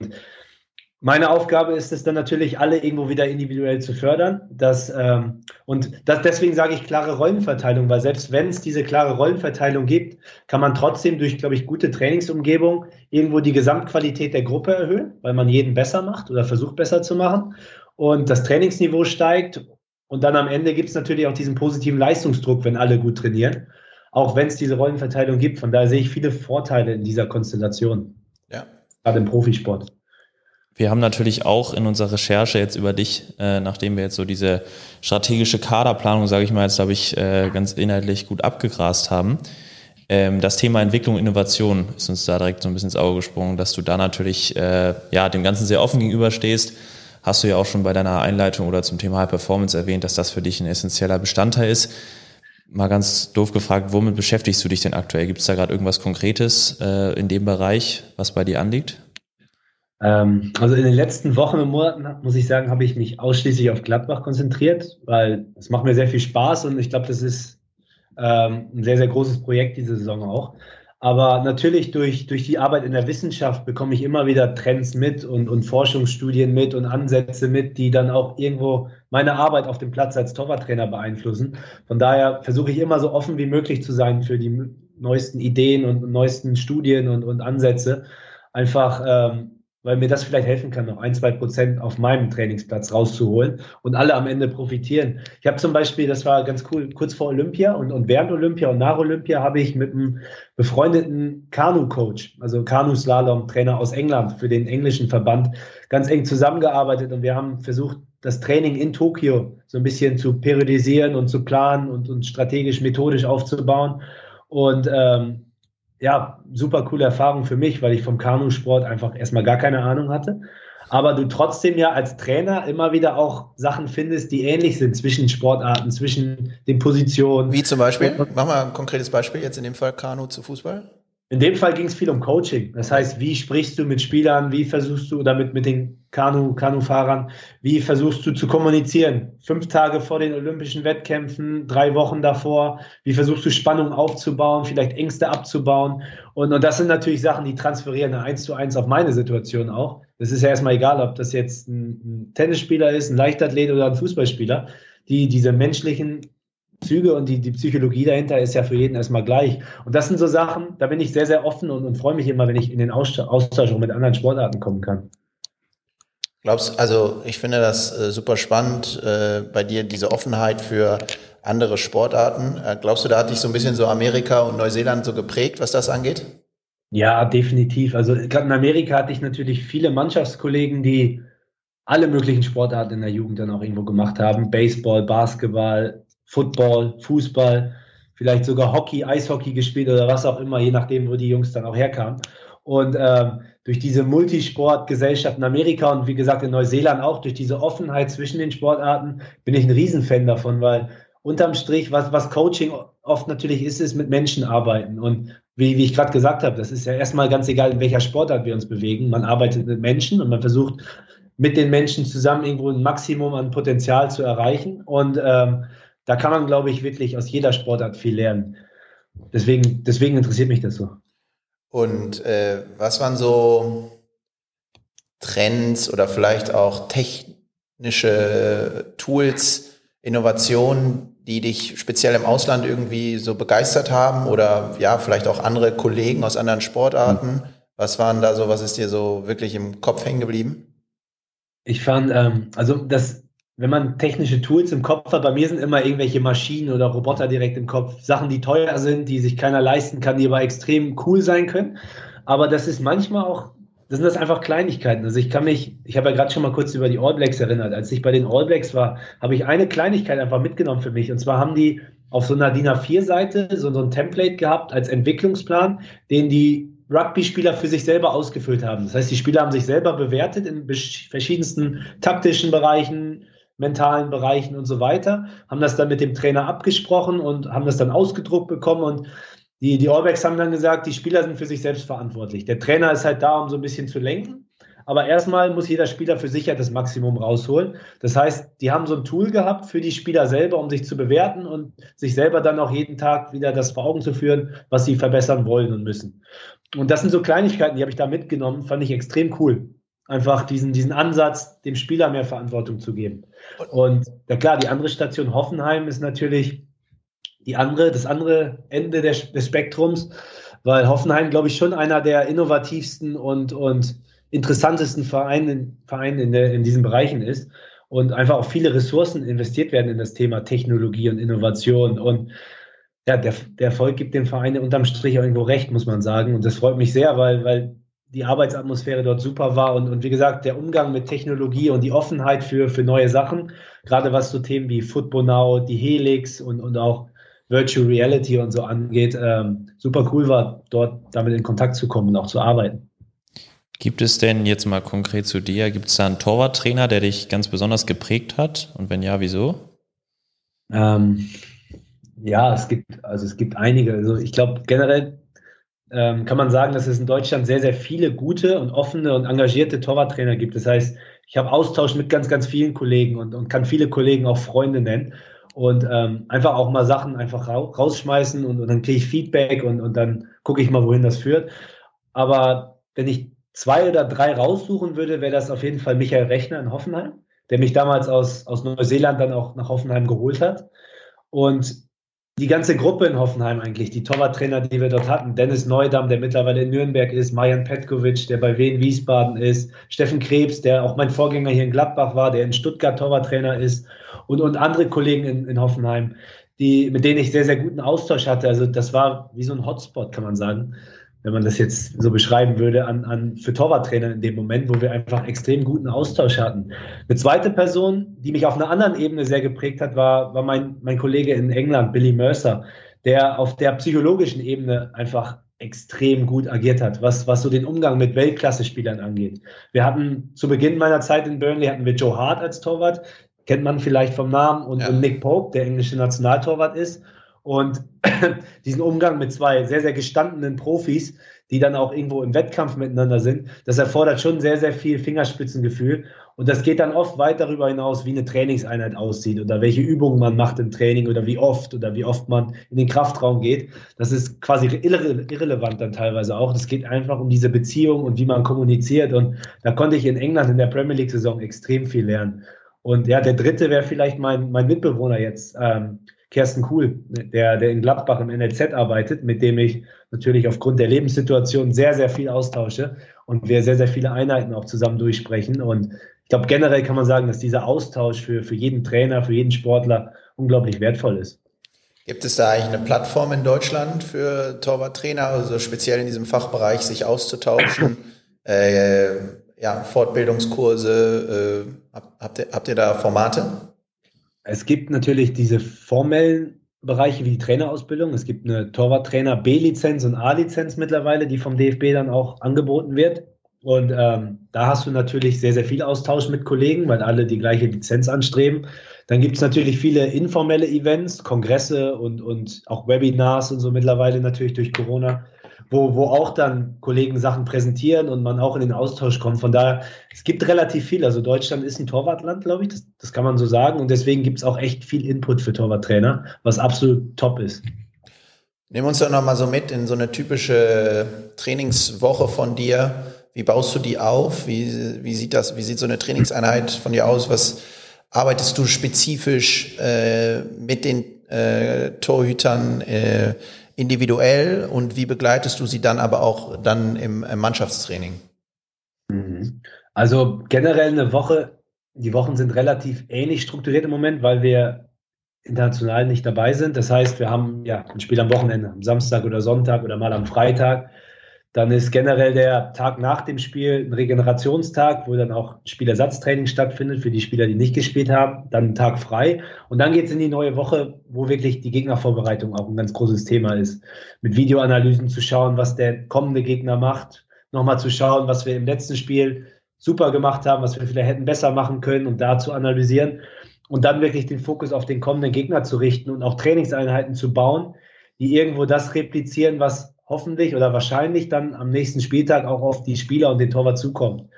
meine Aufgabe ist es dann natürlich, alle irgendwo wieder individuell zu fördern. Das, ähm, und das, deswegen sage ich klare Rollenverteilung, weil selbst wenn es diese klare Rollenverteilung gibt, kann man trotzdem durch, glaube ich, gute Trainingsumgebung irgendwo die Gesamtqualität der Gruppe erhöhen, weil man jeden besser macht oder versucht besser zu machen. Und das Trainingsniveau steigt. Und dann am Ende gibt es natürlich auch diesen positiven Leistungsdruck, wenn alle gut trainieren auch wenn es diese Rollenverteilung gibt. Von daher sehe ich viele Vorteile in dieser Konstellation. Ja. Gerade im Profisport. Wir haben natürlich auch in unserer Recherche jetzt über dich, äh, nachdem wir jetzt so diese strategische Kaderplanung, sage ich mal, jetzt glaube ich, äh, ganz inhaltlich gut abgegrast haben, ähm, das Thema Entwicklung Innovation ist uns da direkt so ein bisschen ins Auge gesprungen, dass du da natürlich äh, ja dem Ganzen sehr offen gegenüberstehst. Hast du ja auch schon bei deiner Einleitung oder zum Thema High Performance erwähnt, dass das für dich ein essentieller Bestandteil ist. Mal ganz doof gefragt, womit beschäftigst du dich denn aktuell? Gibt es da gerade irgendwas Konkretes äh, in dem Bereich, was bei dir anliegt? Ähm, also in den letzten Wochen und Monaten, muss ich sagen, habe ich mich ausschließlich auf Gladbach konzentriert, weil es macht mir sehr viel Spaß und ich glaube, das ist ähm, ein sehr, sehr großes Projekt diese Saison auch. Aber natürlich durch, durch die Arbeit in der Wissenschaft bekomme ich immer wieder Trends mit und, und Forschungsstudien mit und Ansätze mit, die dann auch irgendwo meine Arbeit auf dem Platz als Torwarttrainer beeinflussen. Von daher versuche ich immer so offen wie möglich zu sein für die neuesten Ideen und neuesten Studien und, und Ansätze. Einfach ähm, weil mir das vielleicht helfen kann, noch ein, zwei Prozent auf meinem Trainingsplatz rauszuholen und alle am Ende profitieren. Ich habe zum Beispiel, das war ganz cool, kurz vor Olympia und, und während Olympia und nach Olympia habe ich mit einem befreundeten Kanu-Coach, also Kanu-Slalom-Trainer aus England für den englischen Verband, ganz eng zusammengearbeitet und wir haben versucht, das Training in Tokio so ein bisschen zu periodisieren und zu planen und, und strategisch, methodisch aufzubauen. Und ähm, ja, super coole Erfahrung für mich, weil ich vom Kanusport einfach erstmal gar keine Ahnung hatte. Aber du trotzdem ja als Trainer immer wieder auch Sachen findest, die ähnlich sind zwischen Sportarten, zwischen den Positionen. Wie zum Beispiel? Mach mal ein konkretes Beispiel, jetzt in dem Fall Kanu zu Fußball. In dem Fall ging es viel um Coaching. Das heißt, wie sprichst du mit Spielern, wie versuchst du, oder mit, mit den Kanu, Kanufahrern, wie versuchst du zu kommunizieren? Fünf Tage vor den Olympischen Wettkämpfen, drei Wochen davor, wie versuchst du Spannung aufzubauen, vielleicht Ängste abzubauen? Und, und das sind natürlich Sachen, die transferieren eins zu eins auf meine Situation auch. Das ist ja erstmal egal, ob das jetzt ein, ein Tennisspieler ist, ein Leichtathlet oder ein Fußballspieler. Die, diese menschlichen Züge und die, die Psychologie dahinter ist ja für jeden erstmal gleich. Und das sind so Sachen, da bin ich sehr, sehr offen und, und freue mich immer, wenn ich in den Austausch mit anderen Sportarten kommen kann. Glaubst also ich finde das äh, super spannend äh, bei dir, diese Offenheit für andere Sportarten. Äh, glaubst du, da hat dich so ein bisschen so Amerika und Neuseeland so geprägt, was das angeht? Ja, definitiv. Also gerade in Amerika hatte ich natürlich viele Mannschaftskollegen, die alle möglichen Sportarten in der Jugend dann auch irgendwo gemacht haben. Baseball, Basketball, Football, Fußball, vielleicht sogar Hockey, Eishockey gespielt oder was auch immer, je nachdem, wo die Jungs dann auch herkamen. Und ähm, durch diese Multisportgesellschaft in Amerika und wie gesagt in Neuseeland auch, durch diese Offenheit zwischen den Sportarten, bin ich ein Riesenfan davon, weil unterm Strich, was, was Coaching oft natürlich ist, ist mit Menschen arbeiten. Und wie, wie ich gerade gesagt habe, das ist ja erstmal ganz egal, in welcher Sportart wir uns bewegen. Man arbeitet mit Menschen und man versucht mit den Menschen zusammen irgendwo ein Maximum an Potenzial zu erreichen. Und ähm, da kann man, glaube ich, wirklich aus jeder Sportart viel lernen. Deswegen, deswegen interessiert mich das so. Und äh, was waren so Trends oder vielleicht auch technische Tools, Innovationen, die dich speziell im Ausland irgendwie so begeistert haben oder ja, vielleicht auch andere Kollegen aus anderen Sportarten? Mhm. Was waren da so, was ist dir so wirklich im Kopf hängen geblieben? Ich fand, ähm, also das wenn man technische Tools im Kopf hat, bei mir sind immer irgendwelche Maschinen oder Roboter direkt im Kopf. Sachen, die teuer sind, die sich keiner leisten kann, die aber extrem cool sein können. Aber das ist manchmal auch, das sind das einfach Kleinigkeiten. Also ich kann mich, ich habe ja gerade schon mal kurz über die All Blacks erinnert. Als ich bei den All Blacks war, habe ich eine Kleinigkeit einfach mitgenommen für mich. Und zwar haben die auf so einer DIN A4-Seite so, ein Template gehabt als Entwicklungsplan, den die Rugby-Spieler für sich selber ausgefüllt haben. Das heißt, die Spieler haben sich selber bewertet in verschiedensten taktischen Bereichen, mentalen Bereichen und so weiter, haben das dann mit dem Trainer abgesprochen und haben das dann ausgedruckt bekommen und die, die Allbacks haben dann gesagt, die Spieler sind für sich selbst verantwortlich. Der Trainer ist halt da, um so ein bisschen zu lenken. Aber erstmal muss jeder Spieler für sich halt das Maximum rausholen. Das heißt, die haben so ein Tool gehabt für die Spieler selber, um sich zu bewerten und sich selber dann auch jeden Tag wieder das vor Augen zu führen, was sie verbessern wollen und müssen. Und das sind so Kleinigkeiten, die habe ich da mitgenommen, fand ich extrem cool einfach diesen, diesen Ansatz, dem Spieler mehr Verantwortung zu geben. Und ja klar, die andere Station Hoffenheim ist natürlich die andere, das andere Ende des, des Spektrums, weil Hoffenheim, glaube ich, schon einer der innovativsten und, und interessantesten Vereine, Vereine in, der, in diesen Bereichen ist und einfach auch viele Ressourcen investiert werden in das Thema Technologie und Innovation und ja, der, der Erfolg gibt dem Verein unterm Strich irgendwo recht, muss man sagen. Und das freut mich sehr, weil, weil die Arbeitsatmosphäre dort super war und, und wie gesagt, der Umgang mit Technologie und die Offenheit für, für neue Sachen, gerade was so Themen wie Football Now, die Helix und, und auch Virtual Reality und so angeht, ähm, super cool war, dort damit in Kontakt zu kommen und auch zu arbeiten. Gibt es denn jetzt mal konkret zu dir, gibt es da einen Torwarttrainer, der dich ganz besonders geprägt hat? Und wenn ja, wieso? Ähm, ja, es gibt, also es gibt einige. Also ich glaube generell ähm, kann man sagen, dass es in Deutschland sehr, sehr viele gute und offene und engagierte Torwarttrainer gibt. Das heißt, ich habe Austausch mit ganz, ganz vielen Kollegen und, und kann viele Kollegen auch Freunde nennen und ähm, einfach auch mal Sachen einfach rausschmeißen und, und dann kriege ich Feedback und, und dann gucke ich mal, wohin das führt. Aber wenn ich zwei oder drei raussuchen würde, wäre das auf jeden Fall Michael Rechner in Hoffenheim, der mich damals aus, aus Neuseeland dann auch nach Hoffenheim geholt hat. Und die ganze Gruppe in Hoffenheim eigentlich, die Torwarttrainer, die wir dort hatten, Dennis Neudam, der mittlerweile in Nürnberg ist, Marian Petkovic, der bei Wien Wiesbaden ist, Steffen Krebs, der auch mein Vorgänger hier in Gladbach war, der in Stuttgart Torwarttrainer ist. Und, und andere Kollegen in, in Hoffenheim, die, mit denen ich sehr, sehr guten Austausch hatte. Also das war wie so ein Hotspot, kann man sagen wenn man das jetzt so beschreiben würde, an, an für Torwarttrainer in dem Moment, wo wir einfach extrem guten Austausch hatten. Eine zweite Person, die mich auf einer anderen Ebene sehr geprägt hat, war, war mein, mein Kollege in England, Billy Mercer, der auf der psychologischen Ebene einfach extrem gut agiert hat, was, was so den Umgang mit Weltklasse-Spielern angeht. Wir hatten zu Beginn meiner Zeit in Burnley hatten wir Joe Hart als Torwart, kennt man vielleicht vom Namen, und, ja. und Nick Pope, der englische Nationaltorwart ist. Und diesen Umgang mit zwei sehr, sehr gestandenen Profis, die dann auch irgendwo im Wettkampf miteinander sind, das erfordert schon sehr, sehr viel Fingerspitzengefühl. Und das geht dann oft weit darüber hinaus, wie eine Trainingseinheit aussieht oder welche Übungen man macht im Training oder wie oft oder wie oft man in den Kraftraum geht. Das ist quasi irre irrelevant dann teilweise auch. Das geht einfach um diese Beziehung und wie man kommuniziert. Und da konnte ich in England in der Premier League-Saison extrem viel lernen. Und ja, der dritte wäre vielleicht mein, mein Mitbewohner jetzt, ähm, Kersten Kuhl, der, der in Gladbach im NLZ arbeitet, mit dem ich natürlich aufgrund der Lebenssituation sehr, sehr viel austausche und wir sehr, sehr viele Einheiten auch zusammen durchsprechen. Und ich glaube, generell kann man sagen, dass dieser Austausch für, für jeden Trainer, für jeden Sportler unglaublich wertvoll ist. Gibt es da eigentlich eine Plattform in Deutschland für Torwarttrainer, also speziell in diesem Fachbereich sich auszutauschen? äh, ja, Fortbildungskurse, äh, habt, ihr, habt ihr da Formate? Es gibt natürlich diese formellen Bereiche wie die Trainerausbildung. Es gibt eine Torwarttrainer B-Lizenz und A-Lizenz mittlerweile, die vom DFB dann auch angeboten wird. Und ähm, da hast du natürlich sehr, sehr viel Austausch mit Kollegen, weil alle die gleiche Lizenz anstreben. Dann gibt es natürlich viele informelle Events, Kongresse und, und auch Webinars und so mittlerweile natürlich durch Corona, wo, wo auch dann Kollegen Sachen präsentieren und man auch in den Austausch kommt. Von daher, es gibt relativ viel. Also Deutschland ist ein Torwartland, glaube ich, das, das kann man so sagen. Und deswegen gibt es auch echt viel Input für Torwarttrainer, was absolut top ist. Nehmen uns doch nochmal so mit in so eine typische Trainingswoche von dir. Wie baust du die auf? Wie, wie, sieht das, wie sieht so eine Trainingseinheit von dir aus? Was arbeitest du spezifisch äh, mit den äh, Torhütern äh, individuell und wie begleitest du sie dann aber auch dann im, im Mannschaftstraining? Mhm. Also generell eine Woche, die Wochen sind relativ ähnlich strukturiert im Moment, weil wir international nicht dabei sind. Das heißt, wir haben ja ein Spiel am Wochenende, am Samstag oder Sonntag oder mal am Freitag. Dann ist generell der Tag nach dem Spiel ein Regenerationstag, wo dann auch Spielersatztraining stattfindet für die Spieler, die nicht gespielt haben. Dann ein Tag frei. Und dann geht es in die neue Woche, wo wirklich die Gegnervorbereitung auch ein ganz großes Thema ist. Mit Videoanalysen zu schauen, was der kommende Gegner macht. Nochmal zu schauen, was wir im letzten Spiel super gemacht haben, was wir vielleicht hätten besser machen können und da zu analysieren. Und dann wirklich den Fokus auf den kommenden Gegner zu richten und auch Trainingseinheiten zu bauen, die irgendwo das replizieren, was hoffentlich oder wahrscheinlich dann am nächsten Spieltag auch auf die Spieler und den Torwart zukommt.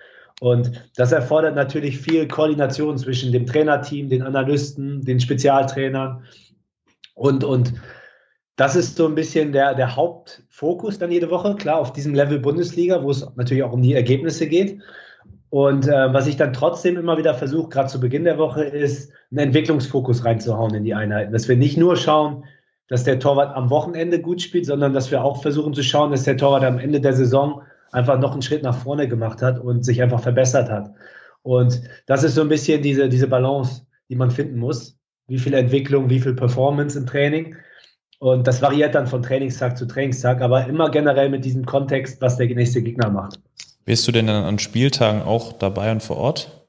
Und das erfordert natürlich viel Koordination zwischen dem Trainerteam, den Analysten, den Spezialtrainern und, und das ist so ein bisschen der, der Hauptfokus dann jede Woche, klar, auf diesem Level Bundesliga, wo es natürlich auch um die Ergebnisse geht. Und äh, was ich dann trotzdem immer wieder versuche, gerade zu Beginn der Woche, ist, einen Entwicklungsfokus reinzuhauen in die Einheiten. Dass wir nicht nur schauen, dass der Torwart am Wochenende gut spielt, sondern dass wir auch versuchen zu schauen, dass der Torwart am Ende der Saison einfach noch einen Schritt nach vorne gemacht hat und sich einfach verbessert hat. Und das ist so ein bisschen diese, diese Balance, die man finden muss. Wie viel Entwicklung, wie viel Performance im Training. Und das variiert dann von Trainingstag zu Trainingstag, aber immer generell mit diesem Kontext, was der nächste Gegner macht. Bist du denn dann an Spieltagen auch dabei und vor Ort?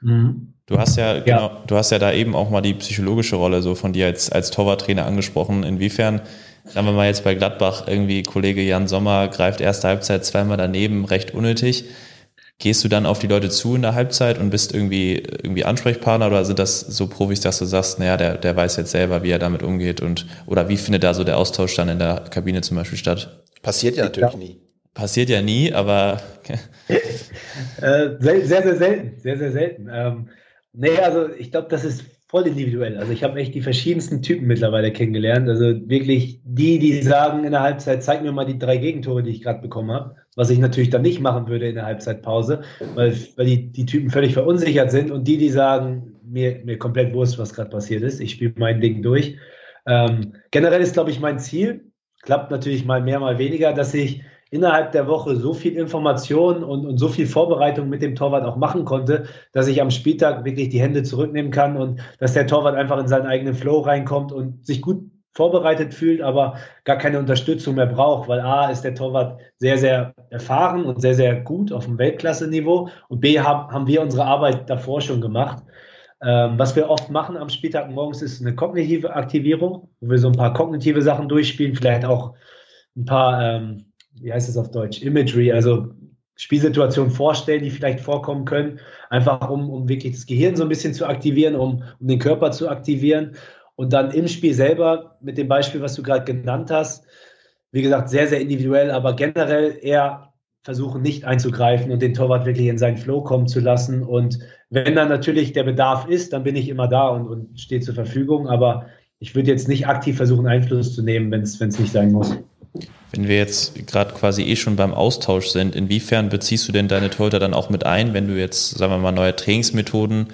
Mhm. Du hast ja, ja, genau, du hast ja da eben auch mal die psychologische Rolle so von dir als, als Torwarttrainer angesprochen. Inwiefern, sagen wir mal jetzt bei Gladbach, irgendwie Kollege Jan Sommer greift erste Halbzeit zweimal daneben, recht unnötig. Gehst du dann auf die Leute zu in der Halbzeit und bist irgendwie, irgendwie Ansprechpartner oder sind das so Profis, dass du sagst, naja, der, der weiß jetzt selber, wie er damit umgeht und oder wie findet da so der Austausch dann in der Kabine zum Beispiel statt? Passiert ja natürlich ja. nie. Passiert ja nie, aber. äh, sehr, sehr selten, sehr, sehr selten. Ähm, Nee, also ich glaube, das ist voll individuell. Also ich habe echt die verschiedensten Typen mittlerweile kennengelernt. Also wirklich die, die sagen in der Halbzeit, zeig mir mal die drei Gegentore, die ich gerade bekommen habe. Was ich natürlich dann nicht machen würde in der Halbzeitpause, weil, weil die, die Typen völlig verunsichert sind. Und die, die sagen, mir, mir komplett wurscht, was gerade passiert ist. Ich spiele mein Ding durch. Ähm, generell ist, glaube ich, mein Ziel, klappt natürlich mal mehr, mal weniger, dass ich innerhalb der Woche so viel Information und, und so viel Vorbereitung mit dem Torwart auch machen konnte, dass ich am Spieltag wirklich die Hände zurücknehmen kann und dass der Torwart einfach in seinen eigenen Flow reinkommt und sich gut vorbereitet fühlt, aber gar keine Unterstützung mehr braucht, weil A ist der Torwart sehr, sehr erfahren und sehr, sehr gut auf dem Weltklasse-Niveau und B haben, haben wir unsere Arbeit davor schon gemacht. Ähm, was wir oft machen am Spieltag morgens ist eine kognitive Aktivierung, wo wir so ein paar kognitive Sachen durchspielen, vielleicht auch ein paar ähm, wie heißt es auf Deutsch, Imagery, also Spielsituationen vorstellen, die vielleicht vorkommen können, einfach um, um wirklich das Gehirn so ein bisschen zu aktivieren, um, um den Körper zu aktivieren. Und dann im Spiel selber, mit dem Beispiel, was du gerade genannt hast, wie gesagt, sehr, sehr individuell, aber generell eher versuchen, nicht einzugreifen und den Torwart wirklich in seinen Flow kommen zu lassen. Und wenn dann natürlich der Bedarf ist, dann bin ich immer da und, und stehe zur Verfügung. Aber ich würde jetzt nicht aktiv versuchen, Einfluss zu nehmen, wenn es nicht sein muss. Wenn wir jetzt gerade quasi eh schon beim Austausch sind, inwiefern beziehst du denn deine Torhüter dann auch mit ein, wenn du jetzt, sagen wir mal, neue Trainingsmethoden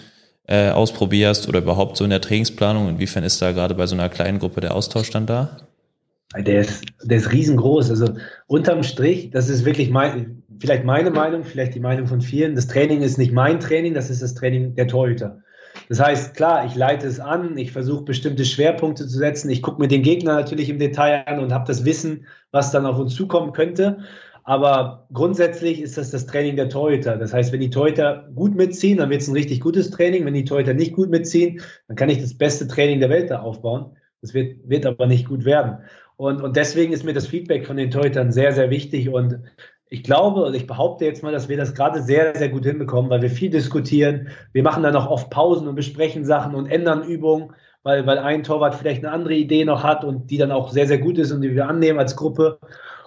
äh, ausprobierst oder überhaupt so in der Trainingsplanung? Inwiefern ist da gerade bei so einer kleinen Gruppe der Austausch dann da? Der ist, der ist riesengroß. Also unterm Strich, das ist wirklich mein, vielleicht meine Meinung, vielleicht die Meinung von vielen. Das Training ist nicht mein Training, das ist das Training der Torhüter. Das heißt, klar, ich leite es an, ich versuche bestimmte Schwerpunkte zu setzen, ich gucke mir den Gegner natürlich im Detail an und habe das Wissen, was dann auf uns zukommen könnte. Aber grundsätzlich ist das das Training der Torhüter. Das heißt, wenn die Torhüter gut mitziehen, dann wird es ein richtig gutes Training. Wenn die Torhüter nicht gut mitziehen, dann kann ich das beste Training der Welt da aufbauen. Das wird, wird aber nicht gut werden. Und, und deswegen ist mir das Feedback von den Torhütern sehr, sehr wichtig. Und ich glaube, und ich behaupte jetzt mal, dass wir das gerade sehr, sehr gut hinbekommen, weil wir viel diskutieren. Wir machen dann auch oft Pausen und besprechen Sachen und ändern Übungen, weil, weil ein Torwart vielleicht eine andere Idee noch hat und die dann auch sehr, sehr gut ist und die wir annehmen als Gruppe.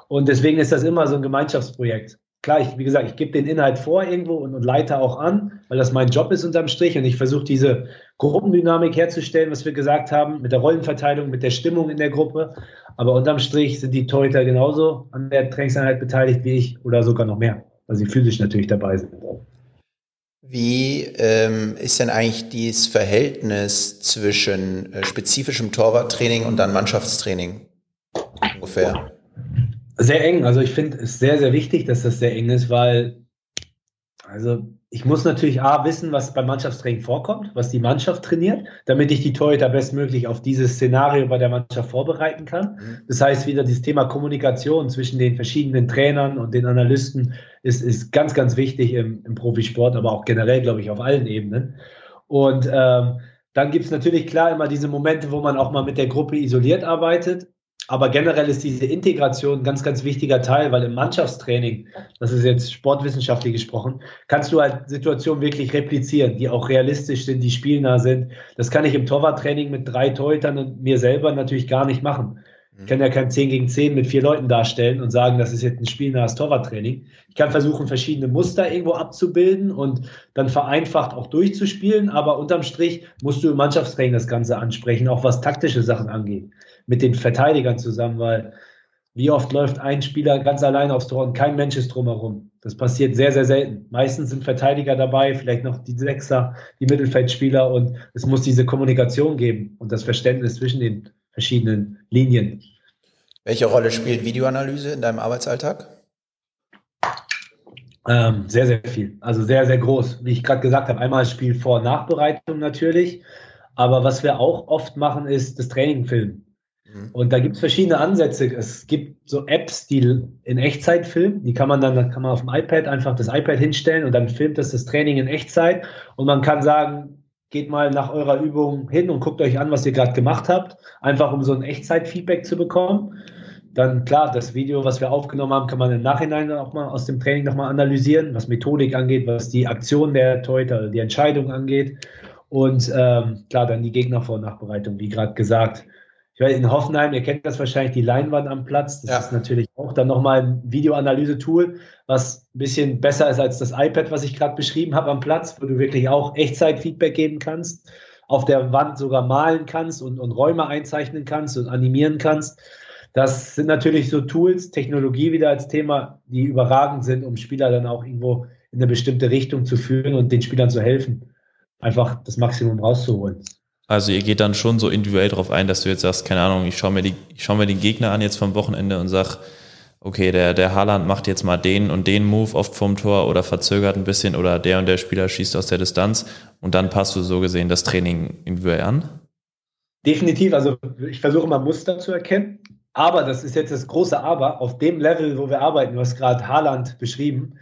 Und deswegen ist das immer so ein Gemeinschaftsprojekt. Klar, ich, wie gesagt, ich gebe den Inhalt vor irgendwo und, und leite auch an, weil das mein Job ist unterm Strich und ich versuche diese Gruppendynamik herzustellen, was wir gesagt haben, mit der Rollenverteilung, mit der Stimmung in der Gruppe. Aber unterm Strich sind die Torhüter genauso an der Trainingseinheit beteiligt wie ich oder sogar noch mehr, weil sie physisch natürlich dabei sind. Wie ähm, ist denn eigentlich dieses Verhältnis zwischen äh, spezifischem Torwarttraining und dann Mannschaftstraining ungefähr? Sehr eng. Also ich finde es sehr, sehr wichtig, dass das sehr eng ist, weil also ich muss natürlich A wissen, was beim Mannschaftstraining vorkommt, was die Mannschaft trainiert, damit ich die Torhüter bestmöglich auf dieses Szenario bei der Mannschaft vorbereiten kann. Mhm. Das heißt, wieder dieses Thema Kommunikation zwischen den verschiedenen Trainern und den Analysten ist, ist ganz, ganz wichtig im, im Profisport, aber auch generell, glaube ich, auf allen Ebenen. Und ähm, dann gibt es natürlich klar immer diese Momente, wo man auch mal mit der Gruppe isoliert arbeitet. Aber generell ist diese Integration ein ganz, ganz wichtiger Teil, weil im Mannschaftstraining, das ist jetzt sportwissenschaftlich gesprochen, kannst du halt Situationen wirklich replizieren, die auch realistisch sind, die spielnah sind. Das kann ich im Torwarttraining mit drei Torhütern und mir selber natürlich gar nicht machen. Ich kann ja kein 10 gegen 10 mit vier Leuten darstellen und sagen, das ist jetzt ein spielnahes Torwarttraining. Ich kann versuchen, verschiedene Muster irgendwo abzubilden und dann vereinfacht auch durchzuspielen, aber unterm Strich musst du im Mannschaftstraining das Ganze ansprechen, auch was taktische Sachen angeht mit den Verteidigern zusammen, weil wie oft läuft ein Spieler ganz allein aufs Tor und kein Mensch ist drumherum. Das passiert sehr, sehr selten. Meistens sind Verteidiger dabei, vielleicht noch die Sechser, die Mittelfeldspieler und es muss diese Kommunikation geben und das Verständnis zwischen den verschiedenen Linien. Welche Rolle spielt Videoanalyse in deinem Arbeitsalltag? Ähm, sehr, sehr viel. Also sehr, sehr groß. Wie ich gerade gesagt habe, einmal Spiel Vor- und Nachbereitung natürlich. Aber was wir auch oft machen, ist das Training filmen. Mhm. Und da gibt es verschiedene Ansätze. Es gibt so Apps, die in Echtzeit filmen. Die kann man dann, dann kann man auf dem iPad einfach das iPad hinstellen und dann filmt das das Training in Echtzeit. Und man kann sagen, geht mal nach eurer Übung hin und guckt euch an, was ihr gerade gemacht habt. Einfach um so ein Echtzeit-Feedback zu bekommen. Dann klar, das Video, was wir aufgenommen haben, kann man im Nachhinein auch mal aus dem Training nochmal analysieren, was Methodik angeht, was die Aktion der Torhüter, die Entscheidung angeht. Und ähm, klar, dann die Gegnervor- und Nachbereitung, wie gerade gesagt ich weiß, in Hoffenheim, ihr kennt das wahrscheinlich, die Leinwand am Platz. Das ja. ist natürlich auch dann nochmal ein Videoanalyse-Tool, was ein bisschen besser ist als das iPad, was ich gerade beschrieben habe am Platz, wo du wirklich auch Echtzeit-Feedback geben kannst, auf der Wand sogar malen kannst und, und Räume einzeichnen kannst und animieren kannst. Das sind natürlich so Tools, Technologie wieder als Thema, die überragend sind, um Spieler dann auch irgendwo in eine bestimmte Richtung zu führen und den Spielern zu helfen, einfach das Maximum rauszuholen. Also ihr geht dann schon so individuell darauf ein, dass du jetzt sagst, keine Ahnung, ich schaue mir, die, schau mir den Gegner an jetzt vom Wochenende und sag, okay, der, der Haaland macht jetzt mal den und den Move oft vom Tor oder verzögert ein bisschen oder der und der Spieler schießt aus der Distanz und dann passt du so gesehen das Training individuell an? Definitiv, also ich versuche mal Muster zu erkennen, aber das ist jetzt das große Aber, auf dem Level, wo wir arbeiten, du hast gerade Haaland beschrieben,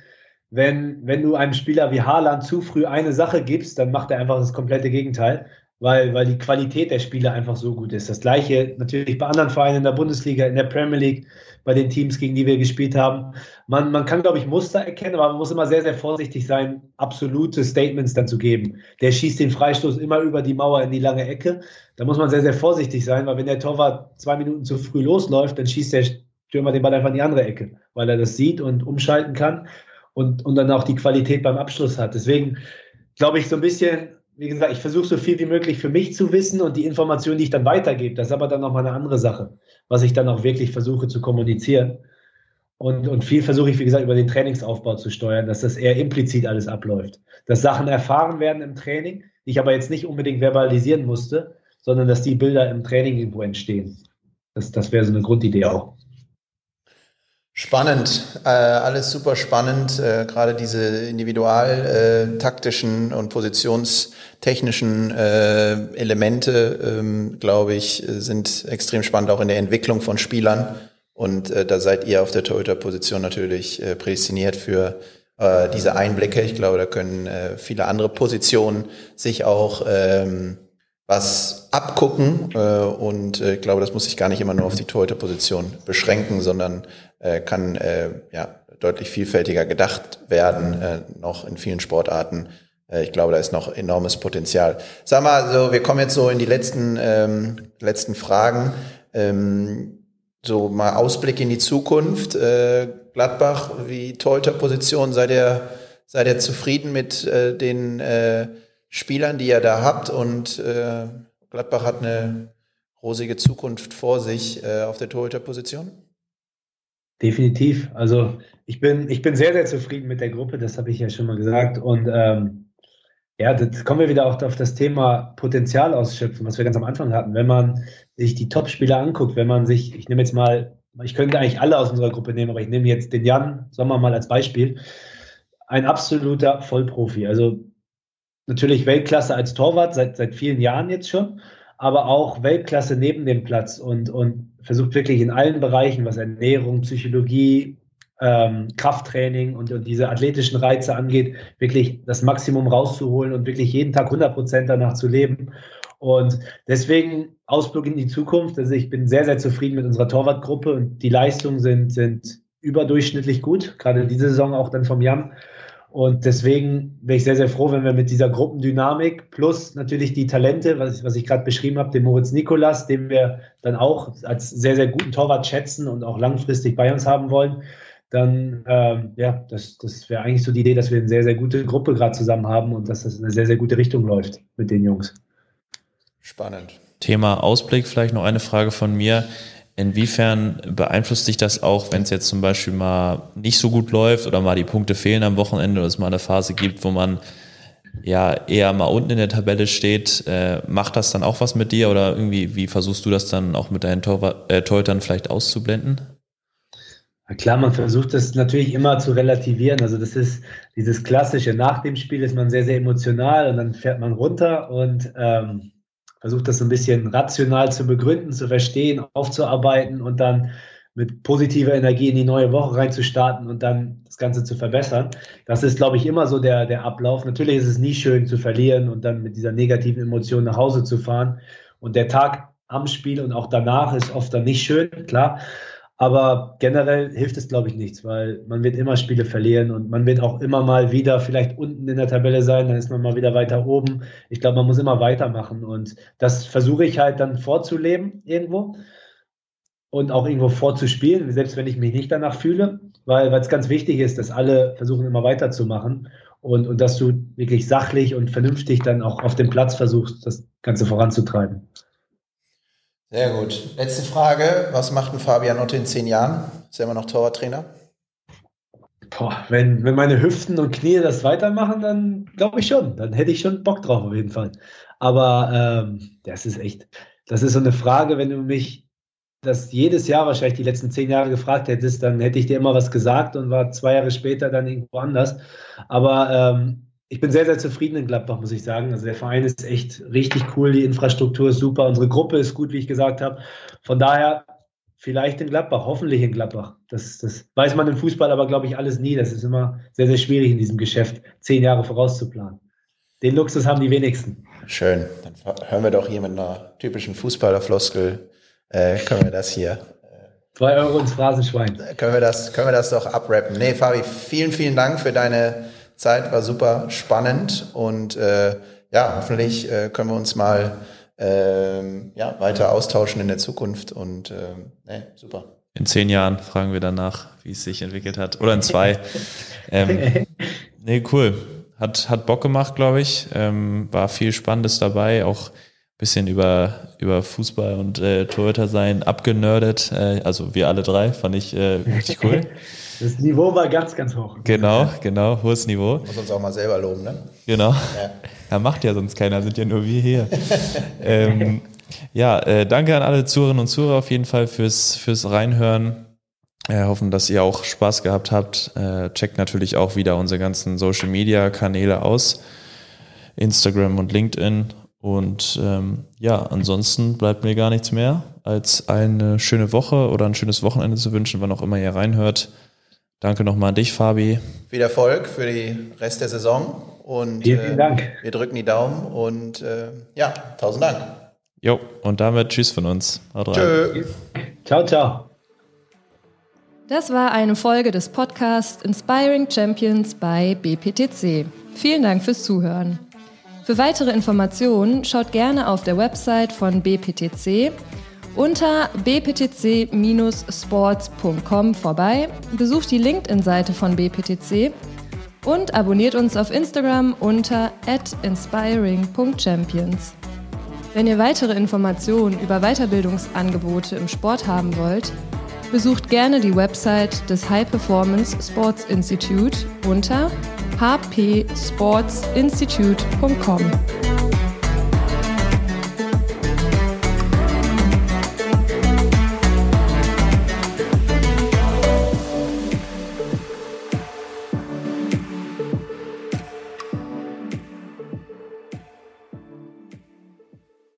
wenn, wenn du einem Spieler wie Haaland zu früh eine Sache gibst, dann macht er einfach das komplette Gegenteil. Weil, weil die Qualität der Spieler einfach so gut ist. Das gleiche natürlich bei anderen Vereinen in der Bundesliga, in der Premier League, bei den Teams, gegen die wir gespielt haben. Man, man kann, glaube ich, Muster erkennen, aber man muss immer sehr, sehr vorsichtig sein, absolute Statements dann zu geben. Der schießt den Freistoß immer über die Mauer in die lange Ecke. Da muss man sehr, sehr vorsichtig sein, weil wenn der Torwart zwei Minuten zu früh losläuft, dann schießt der Stürmer den Ball einfach in die andere Ecke, weil er das sieht und umschalten kann und, und dann auch die Qualität beim Abschluss hat. Deswegen glaube ich, so ein bisschen wie gesagt, ich versuche so viel wie möglich für mich zu wissen und die Informationen, die ich dann weitergebe, das ist aber dann nochmal eine andere Sache, was ich dann auch wirklich versuche zu kommunizieren. Und, und viel versuche ich, wie gesagt, über den Trainingsaufbau zu steuern, dass das eher implizit alles abläuft. Dass Sachen erfahren werden im Training, die ich aber jetzt nicht unbedingt verbalisieren musste, sondern dass die Bilder im Training irgendwo entstehen. Das, das wäre so eine Grundidee auch. Spannend, äh, alles super spannend. Äh, Gerade diese individual-taktischen äh, und positionstechnischen äh, Elemente, ähm, glaube ich, sind extrem spannend, auch in der Entwicklung von Spielern. Und äh, da seid ihr auf der Torhüter-Position natürlich äh, prädestiniert für diese Einblicke. Ich glaube, da können viele andere Positionen sich auch ähm, was abgucken. Und ich glaube, das muss sich gar nicht immer nur auf die Torhüter-Position beschränken, sondern äh, kann äh, ja, deutlich vielfältiger gedacht werden, äh, noch in vielen Sportarten. Äh, ich glaube, da ist noch enormes Potenzial. Sag mal, so, wir kommen jetzt so in die letzten, ähm, letzten Fragen. Ähm, so mal Ausblick in die Zukunft. Äh, Gladbach, wie Torhüter-Position, seid ihr, seid ihr zufrieden mit äh, den äh, Spielern, die ihr da habt? Und äh, Gladbach hat eine rosige Zukunft vor sich äh, auf der Torhüter-Position? Definitiv. Also ich bin, ich bin sehr, sehr zufrieden mit der Gruppe, das habe ich ja schon mal gesagt. Und ähm, ja, jetzt kommen wir wieder auch auf das Thema Potenzial ausschöpfen, was wir ganz am Anfang hatten. Wenn man sich die Top-Spieler anguckt, wenn man sich, ich nehme jetzt mal, ich könnte eigentlich alle aus unserer Gruppe nehmen, aber ich nehme jetzt den Jan Sommer mal als Beispiel. Ein absoluter Vollprofi. Also natürlich Weltklasse als Torwart seit, seit vielen Jahren jetzt schon, aber auch Weltklasse neben dem Platz und, und versucht wirklich in allen Bereichen, was Ernährung, Psychologie, ähm, Krafttraining und, und, diese athletischen Reize angeht, wirklich das Maximum rauszuholen und wirklich jeden Tag 100 Prozent danach zu leben. Und deswegen Ausblick in die Zukunft. Also ich bin sehr, sehr zufrieden mit unserer Torwartgruppe und die Leistungen sind, sind überdurchschnittlich gut, gerade diese Saison auch dann vom Jan. Und deswegen wäre ich sehr, sehr froh, wenn wir mit dieser Gruppendynamik plus natürlich die Talente, was ich, was ich gerade beschrieben habe, den Moritz Nikolas, den wir dann auch als sehr, sehr guten Torwart schätzen und auch langfristig bei uns haben wollen, dann, ähm, ja, das, das wäre eigentlich so die Idee, dass wir eine sehr, sehr gute Gruppe gerade zusammen haben und dass das in eine sehr, sehr gute Richtung läuft mit den Jungs. Spannend. Thema Ausblick, vielleicht noch eine Frage von mir. Inwiefern beeinflusst dich das auch, wenn es jetzt zum Beispiel mal nicht so gut läuft oder mal die Punkte fehlen am Wochenende oder es mal eine Phase gibt, wo man ja eher mal unten in der Tabelle steht, äh, macht das dann auch was mit dir oder irgendwie, wie versuchst du das dann auch mit deinen Tor äh, vielleicht auszublenden? Na klar, man versucht das natürlich immer zu relativieren. Also das ist dieses klassische, nach dem Spiel ist man sehr, sehr emotional und dann fährt man runter und ähm, versucht das ein bisschen rational zu begründen, zu verstehen, aufzuarbeiten und dann mit positiver Energie in die neue Woche reinzustarten und dann das Ganze zu verbessern. Das ist, glaube ich, immer so der, der Ablauf. Natürlich ist es nie schön zu verlieren und dann mit dieser negativen Emotion nach Hause zu fahren. Und der Tag am Spiel und auch danach ist oft dann nicht schön, klar. Aber generell hilft es, glaube ich, nichts, weil man wird immer Spiele verlieren und man wird auch immer mal wieder vielleicht unten in der Tabelle sein, dann ist man mal wieder weiter oben. Ich glaube, man muss immer weitermachen und das versuche ich halt dann vorzuleben irgendwo und auch irgendwo vorzuspielen, selbst wenn ich mich nicht danach fühle, weil es ganz wichtig ist, dass alle versuchen immer weiterzumachen und, und dass du wirklich sachlich und vernünftig dann auch auf dem Platz versuchst, das Ganze voranzutreiben. Sehr gut. Letzte Frage. Was macht ein Fabian Otte in zehn Jahren? Ist er immer noch Torwarttrainer? Boah, wenn, wenn meine Hüften und Knie das weitermachen, dann glaube ich schon. Dann hätte ich schon Bock drauf auf jeden Fall. Aber ähm, das ist echt, das ist so eine Frage, wenn du mich das jedes Jahr wahrscheinlich die letzten zehn Jahre gefragt hättest, dann hätte ich dir immer was gesagt und war zwei Jahre später dann irgendwo anders. Aber ähm, ich bin sehr, sehr zufrieden in Gladbach, muss ich sagen. Also der Verein ist echt richtig cool, die Infrastruktur ist super, unsere Gruppe ist gut, wie ich gesagt habe. Von daher vielleicht in Gladbach, hoffentlich in Gladbach. Das, das weiß man im Fußball aber, glaube ich, alles nie. Das ist immer sehr, sehr schwierig in diesem Geschäft, zehn Jahre vorauszuplanen. Den Luxus haben die wenigsten. Schön. Dann hören wir doch hier mit einer typischen Fußballerfloskel, äh, können wir das hier. Zwei Euro ins Phrasenschwein. Können wir das, können wir das doch abrappen. Nee, Fabi, vielen, vielen Dank für deine Zeit. War super spannend und äh, ja, hoffentlich äh, können wir uns mal ähm, ja, weiter austauschen in der Zukunft und ähm, nee, super. In zehn Jahren fragen wir danach, wie es sich entwickelt hat. Oder in zwei. ähm, nee, cool. Hat, hat Bock gemacht, glaube ich. Ähm, war viel Spannendes dabei, auch bisschen über, über Fußball und äh, Torhüter sein abgenördet. Äh, also wir alle drei, fand ich äh, richtig cool. Das Niveau war ganz, ganz hoch. Genau, genau, hohes Niveau. Muss uns auch mal selber loben, ne? Genau. Ja, ja macht ja sonst keiner, sind ja nur wir hier. ähm, ja, äh, danke an alle Zuhörerinnen und Zuhörer auf jeden Fall fürs, fürs Reinhören. Wir hoffen, dass ihr auch Spaß gehabt habt. Äh, checkt natürlich auch wieder unsere ganzen Social Media Kanäle aus. Instagram und LinkedIn. Und ähm, ja, ansonsten bleibt mir gar nichts mehr, als eine schöne Woche oder ein schönes Wochenende zu wünschen, wann auch immer ihr reinhört. Danke nochmal an dich, Fabi. Viel Erfolg für den Rest der Saison und vielen, vielen Dank. Äh, wir drücken die Daumen und äh, ja, tausend Dank. Jo, und damit Tschüss von uns. Tschö. Ciao, ciao. Das war eine Folge des Podcasts Inspiring Champions bei BPTC. Vielen Dank fürs Zuhören. Für weitere Informationen schaut gerne auf der Website von BPTC unter bptc-sports.com vorbei, besucht die LinkedIn-Seite von BPTC und abonniert uns auf Instagram unter inspiring.champions. Wenn ihr weitere Informationen über Weiterbildungsangebote im Sport haben wollt, besucht gerne die Website des High Performance Sports Institute unter hpsportsinstitute.com.